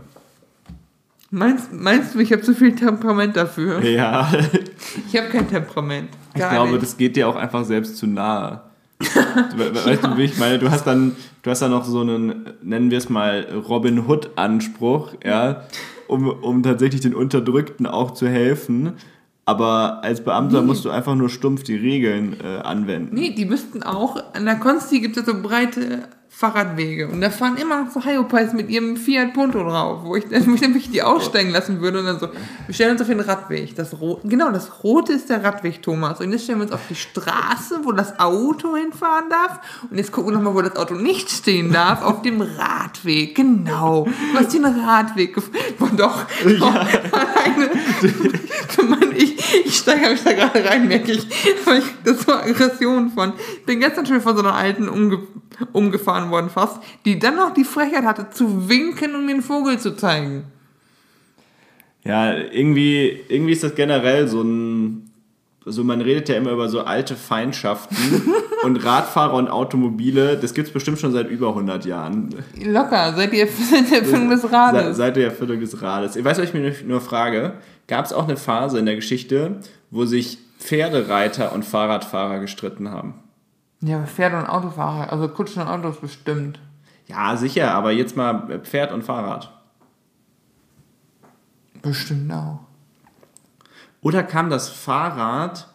Speaker 1: Meinst, meinst du, ich habe zu viel Temperament dafür?
Speaker 2: Ja,
Speaker 1: Ich habe kein Temperament.
Speaker 2: ich glaube,
Speaker 1: nicht.
Speaker 2: das geht dir auch einfach selbst zu nahe. Weißt du, wie ich meine? Du hast dann, du hast dann noch so einen, nennen wir es mal, Robin Hood-Anspruch, ja, um, um tatsächlich den Unterdrückten auch zu helfen. Aber als Beamter musst du einfach nur stumpf die Regeln äh, anwenden.
Speaker 1: Nee, die müssten auch, an der Konsti gibt es so breite Fahrradwege und da fahren immer noch so Hyopies mit ihrem Fiat Punto drauf, wo ich, dann wirklich die aussteigen lassen würde und dann so, wir stellen uns auf den Radweg. Das Ro genau, das Rote ist der Radweg, Thomas. Und jetzt stellen wir uns auf die Straße, wo das Auto hinfahren darf. Und jetzt gucken wir nochmal, wo das Auto nicht stehen darf, auf dem Radweg. Genau. Du hast den Radweg gefunden. Doch, alleine. Mann, ich, ich steigere mich da gerade rein, merke ich das war Aggression von. Ich bin gestern schon von so einer alten umge umgefahren worden fast, die dann noch die Frechheit hatte, zu winken und mir einen Vogel zu zeigen.
Speaker 2: Ja, irgendwie, irgendwie ist das generell so ein. Also man redet ja immer über so alte Feindschaften und Radfahrer und Automobile, das gibt es bestimmt schon seit über 100 Jahren.
Speaker 1: Locker, seid ihr seit der Erfindung des Rades.
Speaker 2: Seit der Erfindung des Rades. Ich weiß, was ich mir nur frage. Gab es auch eine Phase in der Geschichte, wo sich Pferdereiter und Fahrradfahrer gestritten haben?
Speaker 1: Ja, Pferde und Autofahrer, also Kutschen und Autos bestimmt.
Speaker 2: Ja, sicher, aber jetzt mal Pferd und Fahrrad.
Speaker 1: Bestimmt auch.
Speaker 2: Oder kam das Fahrrad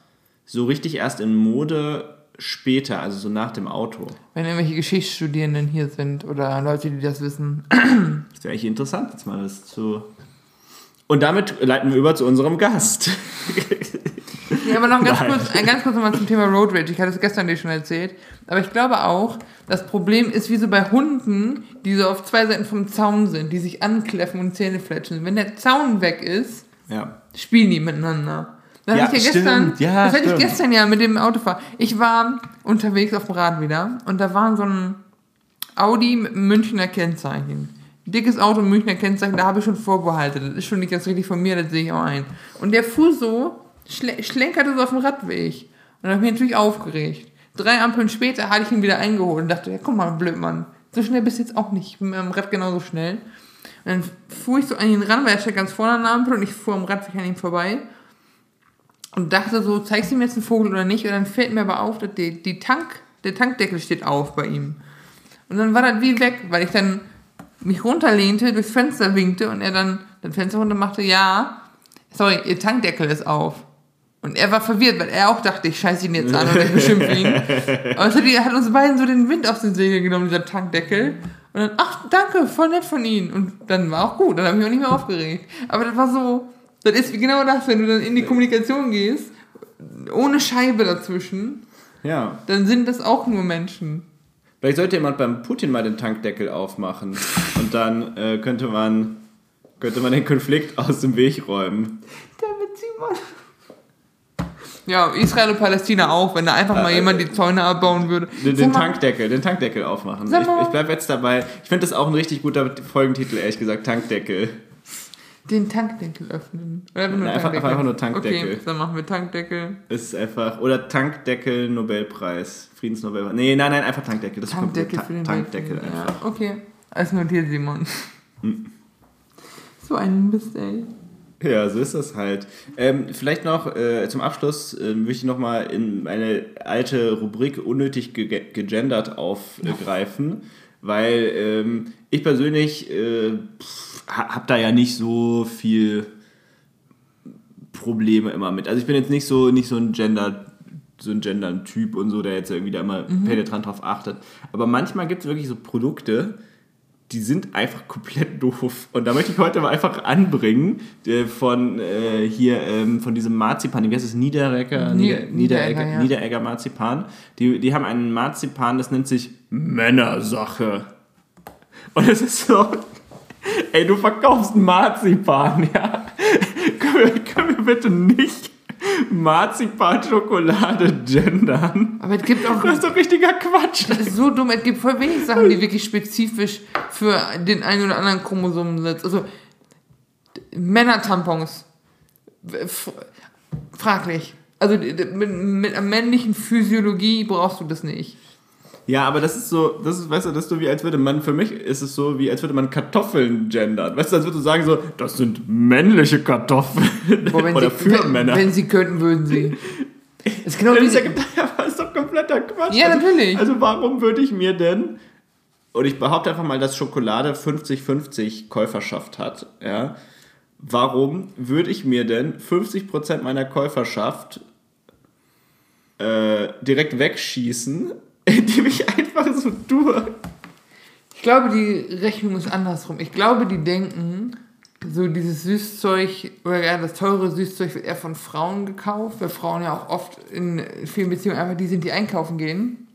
Speaker 2: so richtig erst in Mode später, also so nach dem Auto?
Speaker 1: Wenn irgendwelche Geschichtsstudierenden hier sind oder Leute, die das wissen.
Speaker 2: Das wäre eigentlich interessant, jetzt mal das zu. Und damit leiten wir über zu unserem Gast.
Speaker 1: Ja, aber noch ganz
Speaker 2: Nein.
Speaker 1: kurz, äh, ganz kurz nochmal zum Thema Road Rage. Ich hatte es gestern dir schon erzählt. Aber ich glaube auch, das Problem ist wie so bei Hunden, die so auf zwei Seiten vom Zaun sind, die sich ankläffen und Zähne fletschen. Wenn der Zaun weg ist,
Speaker 2: Ja.
Speaker 1: spielen die miteinander. Das
Speaker 2: Ja,
Speaker 1: hatte ich ja gestern.
Speaker 2: Ja,
Speaker 1: das hatte ich gestern ja mit dem Autofahren. Ich war unterwegs auf dem Rad wieder und da war so ein Audi mit Münchner Kennzeichen. Dickes Auto, Münchner Kennzeichen, da habe ich schon Vorbehalte. Das ist schon nicht ganz richtig von mir, das sehe ich auch ein. Und der fuhr so, schle schlenkerte so auf dem Radweg. Und dann habe ich mich natürlich aufgeregt. Drei Ampeln später hatte ich ihn wieder eingeholt und dachte, ja, guck mal, blöd Mann. So schnell bist du jetzt auch nicht. Ich bin meinem Rad genauso schnell. Und dann fuhr ich so an ihn ran, weil er stand ganz vorne an der Ampel und ich fuhr am Radweg an ihm vorbei und dachte so, zeigst du ihm jetzt einen Vogel oder nicht? Und dann fällt mir aber auf, dass die, die Tank, der Tankdeckel steht auf bei ihm. Und dann war das wie weg, weil ich dann mich runterlehnte, durchs Fenster winkte und er dann das Fenster runter machte, ja, sorry, ihr Tankdeckel ist auf. Und er war verwirrt, weil er auch dachte, ich scheiße ihn jetzt an und ich beschimpfe ihn. Aber es hat, die- hat uns beiden so den Wind aus den Segeln genommen, dieser Tankdeckel. Und dann, ach, danke, voll nett von Ihnen. Und dann war auch gut, dann habe ich mich auch nicht mehr aufgeregt. Aber das war so, das ist genau das, wenn du dann in die Kommunikation gehst, ohne Scheibe dazwischen,
Speaker 2: Ja.
Speaker 1: dann sind das auch nur Menschen.
Speaker 2: Vielleicht sollte jemand beim Putin mal den Tankdeckel aufmachen. Und dann äh, könnte man könnte man den Konflikt aus dem Weg räumen.
Speaker 1: Damit Simon. Ja, Israel und Palästina auch, wenn da einfach mal
Speaker 2: Äh,
Speaker 1: jemand die Zäune abbauen würde.
Speaker 2: Den, den Tankdeckel, den Tankdeckel aufmachen. Ich, ich bleib jetzt dabei. Ich finde das auch ein richtig guter Folgentitel, ehrlich gesagt, Tankdeckel.
Speaker 1: Den Tankdeckel öffnen. Oder einfach nur
Speaker 2: Nein, einfach-
Speaker 1: Tankdeckel?
Speaker 2: einfach nur Tankdeckel.
Speaker 1: Okay, dann machen wir Tankdeckel.
Speaker 2: Ist einfach. Oder Tankdeckel Nobelpreis. Friedensnobelpreis. Nee, nein, nein, einfach Tankdeckel. Das ist
Speaker 1: Tankdeckel
Speaker 2: Ta-
Speaker 1: für den
Speaker 2: Tankdeckel
Speaker 1: Weltfrieden.
Speaker 2: einfach.
Speaker 1: Ja, okay. Alles notiert, Simon.
Speaker 2: Hm.
Speaker 1: So ein Mist, ey.
Speaker 2: Ja, so ist das halt. Ähm, vielleicht noch äh, zum Abschluss äh, möchte ich nochmal in meine alte Rubrik unnötig ge gegendert aufgreifen, weil ähm, ich persönlich äh, habe da ja nicht so viel Probleme immer mit. Also ich bin jetzt nicht so nicht so ein Gender so ein Gender-Typ und so, der jetzt irgendwie da immer penetrant drauf achtet. Aber manchmal gibt es wirklich so Produkte, die sind einfach komplett doof. Und da möchte ich heute mal einfach anbringen äh, von äh, hier, ähm, von diesem Marzipan, wie heißt es, Niederegger?
Speaker 1: Nie-
Speaker 2: Nieder,
Speaker 1: Niederegger,
Speaker 2: Niederegger,
Speaker 1: ja.
Speaker 2: Niederegger Marzipan. Die, die haben einen Marzipan, das nennt sich Männersache. Und es ist so, ey, du verkaufst Marzipan, ja? können, wir, können wir bitte nicht Marzipan-Schokolade gendern?
Speaker 1: Aber es gibt auch.
Speaker 2: Das ist doch richtiger Quatsch.
Speaker 1: Das ist so dumm. Es gibt voll wenig Sachen, die wirklich spezifisch für den einen oder anderen Chromosomen sind. Also Männertampons. Fraglich. Also mit, mit einer männlichen Physiologie brauchst du das nicht.
Speaker 2: Ja, aber das ist so, das ist, weißt du, das ist so wie als würde man, für mich ist es so, wie als würde man Kartoffeln gendern. Weißt du, als würde du sagen so, das sind männliche Kartoffeln.
Speaker 1: Boah, wenn
Speaker 2: Oder
Speaker 1: sie,
Speaker 2: für
Speaker 1: wenn,
Speaker 2: Männer.
Speaker 1: Wenn sie könnten, würden sie. Das ist genau
Speaker 2: Das ist, ja,
Speaker 1: sie,
Speaker 2: das ist doch kompletter Quatsch.
Speaker 1: Ja,
Speaker 2: Also-
Speaker 1: natürlich.
Speaker 2: Also warum würde ich mir denn, und ich behaupte einfach mal, dass Schokolade 50-50 Käuferschaft hat, ja, warum würde ich mir denn 50% meiner Käuferschaft äh, direkt wegschießen, indem ich einfach so tue?
Speaker 1: Ich glaube, die Rechnung ist andersrum. Ich glaube, die denken, so dieses Süßzeug oder ja, das teure Süßzeug wird eher von Frauen gekauft, weil Frauen ja auch oft in vielen Beziehungen einfach die sind, die einkaufen gehen.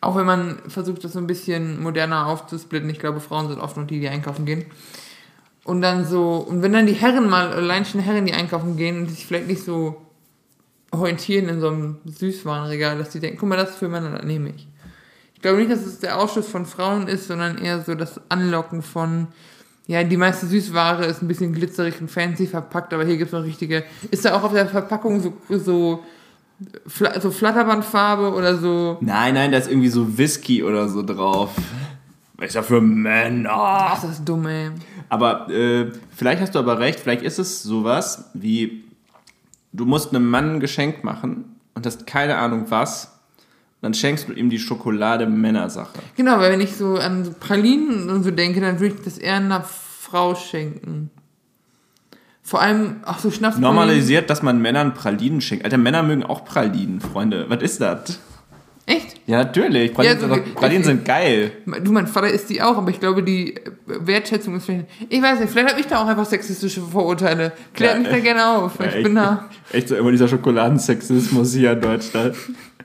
Speaker 1: Auch wenn man versucht, das so ein bisschen moderner aufzusplitten. Ich glaube, Frauen sind oft nur die, die einkaufen gehen. Und dann so, und wenn dann die Herren mal, allein schon Herren, die einkaufen gehen und sich vielleicht nicht so orientieren in so einem Süßwarenregal, dass die denken, guck mal, das ist für Männer, das nehme ich. Ich glaube nicht, dass es der Ausschuss von Frauen ist, sondern eher so das Anlocken von, ja, die meiste Süßware ist ein bisschen glitzerig und fancy verpackt, aber hier gibt es noch richtige. Ist da auch auf der Verpackung so, so, so Flatterbandfarbe oder so?
Speaker 2: Nein, nein, da ist irgendwie so Whisky oder so drauf. Ist ja für Männer.
Speaker 1: Ach, das ist dumm, ey.
Speaker 2: Aber äh, vielleicht hast du aber recht, vielleicht ist es sowas wie, du musst einem Mann ein Geschenk machen und hast keine Ahnung was, dann schenkst du ihm die Schokolade Männersache.
Speaker 1: Genau, weil wenn ich so an so Pralinen und so denke, dann würde ich das eher einer Frau schenken. Vor allem auch so Schnaps.
Speaker 2: Normalisiert, dass man Männern Pralinen schenkt. Alter, Männer mögen auch Pralinen, Freunde. Was ist das?
Speaker 1: Echt?
Speaker 2: Ja, natürlich. Pralinen,
Speaker 1: Ja, so
Speaker 2: sind, doch, Pralinen sind geil.
Speaker 1: Du, mein Vater isst die auch, aber ich glaube, die Wertschätzung ist vielleicht. Ich weiß nicht, vielleicht habe ich da auch einfach sexistische Vorurteile. Klärt
Speaker 2: Ja,
Speaker 1: mich da
Speaker 2: echt.
Speaker 1: gerne auf.
Speaker 2: Ja,
Speaker 1: ich bin da.
Speaker 2: Echt so immer dieser Schokoladensexismus hier in Deutschland.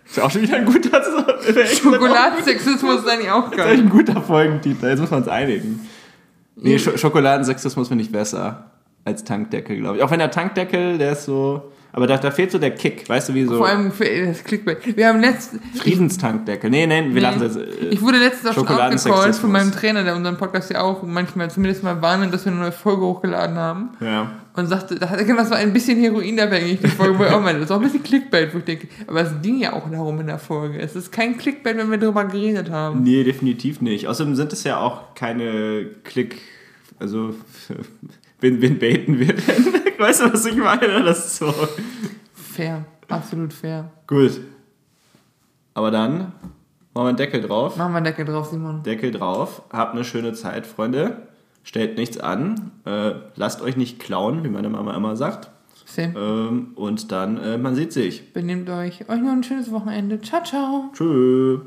Speaker 2: Ist ja auch schon wieder ein guter
Speaker 1: Schokoladensexismus ist eigentlich auch
Speaker 2: Das ist
Speaker 1: geil.
Speaker 2: ein guter Folgentitel. Jetzt muss man uns einigen. Nee, Sch Schokoladensexismus finde ich besser als Tankdeckel, glaube ich. Auch wenn der Tankdeckel, der ist so. Aber da, da fehlt so der Kick, weißt du, wie so.
Speaker 1: Vor allem für das Clickbait. Wir haben letztens.
Speaker 2: Friedenstankdeckel. Nee, nee, wir
Speaker 1: Nee.
Speaker 2: lassen das. Äh,
Speaker 1: Ich wurde letztens auch schon aufgecallt von meinem Trainer, der unseren Podcast ja auch manchmal zumindest mal warnen, dass wir eine neue Folge hochgeladen haben.
Speaker 2: ja.
Speaker 1: Und sagte, da hat er das war ein bisschen heroinabhängig, die Folge, wo ich auch meine, das ist auch ein bisschen Clickbait, wo ich denke, aber es ging ja auch darum in der Folge. Es ist kein Clickbait, wenn wir darüber geredet haben.
Speaker 2: Nee, definitiv nicht. Außerdem sind es ja auch keine Klick. Also, wen, wen baiten wir denn? Weißt du, was ich meine? Das ist so.
Speaker 1: Fair, absolut fair.
Speaker 2: Gut. Aber dann machen wir einen Deckel drauf.
Speaker 1: Machen wir einen Deckel drauf, Simon.
Speaker 2: Deckel drauf. Habt eine schöne Zeit, Freunde. Stellt nichts an. Äh, lasst euch nicht klauen, wie meine Mama immer sagt.
Speaker 1: Same.
Speaker 2: Ähm, und dann, äh, man sieht sich.
Speaker 1: Benehmt euch. Euch noch ein schönes Wochenende. Ciao, ciao.
Speaker 2: Tschüss.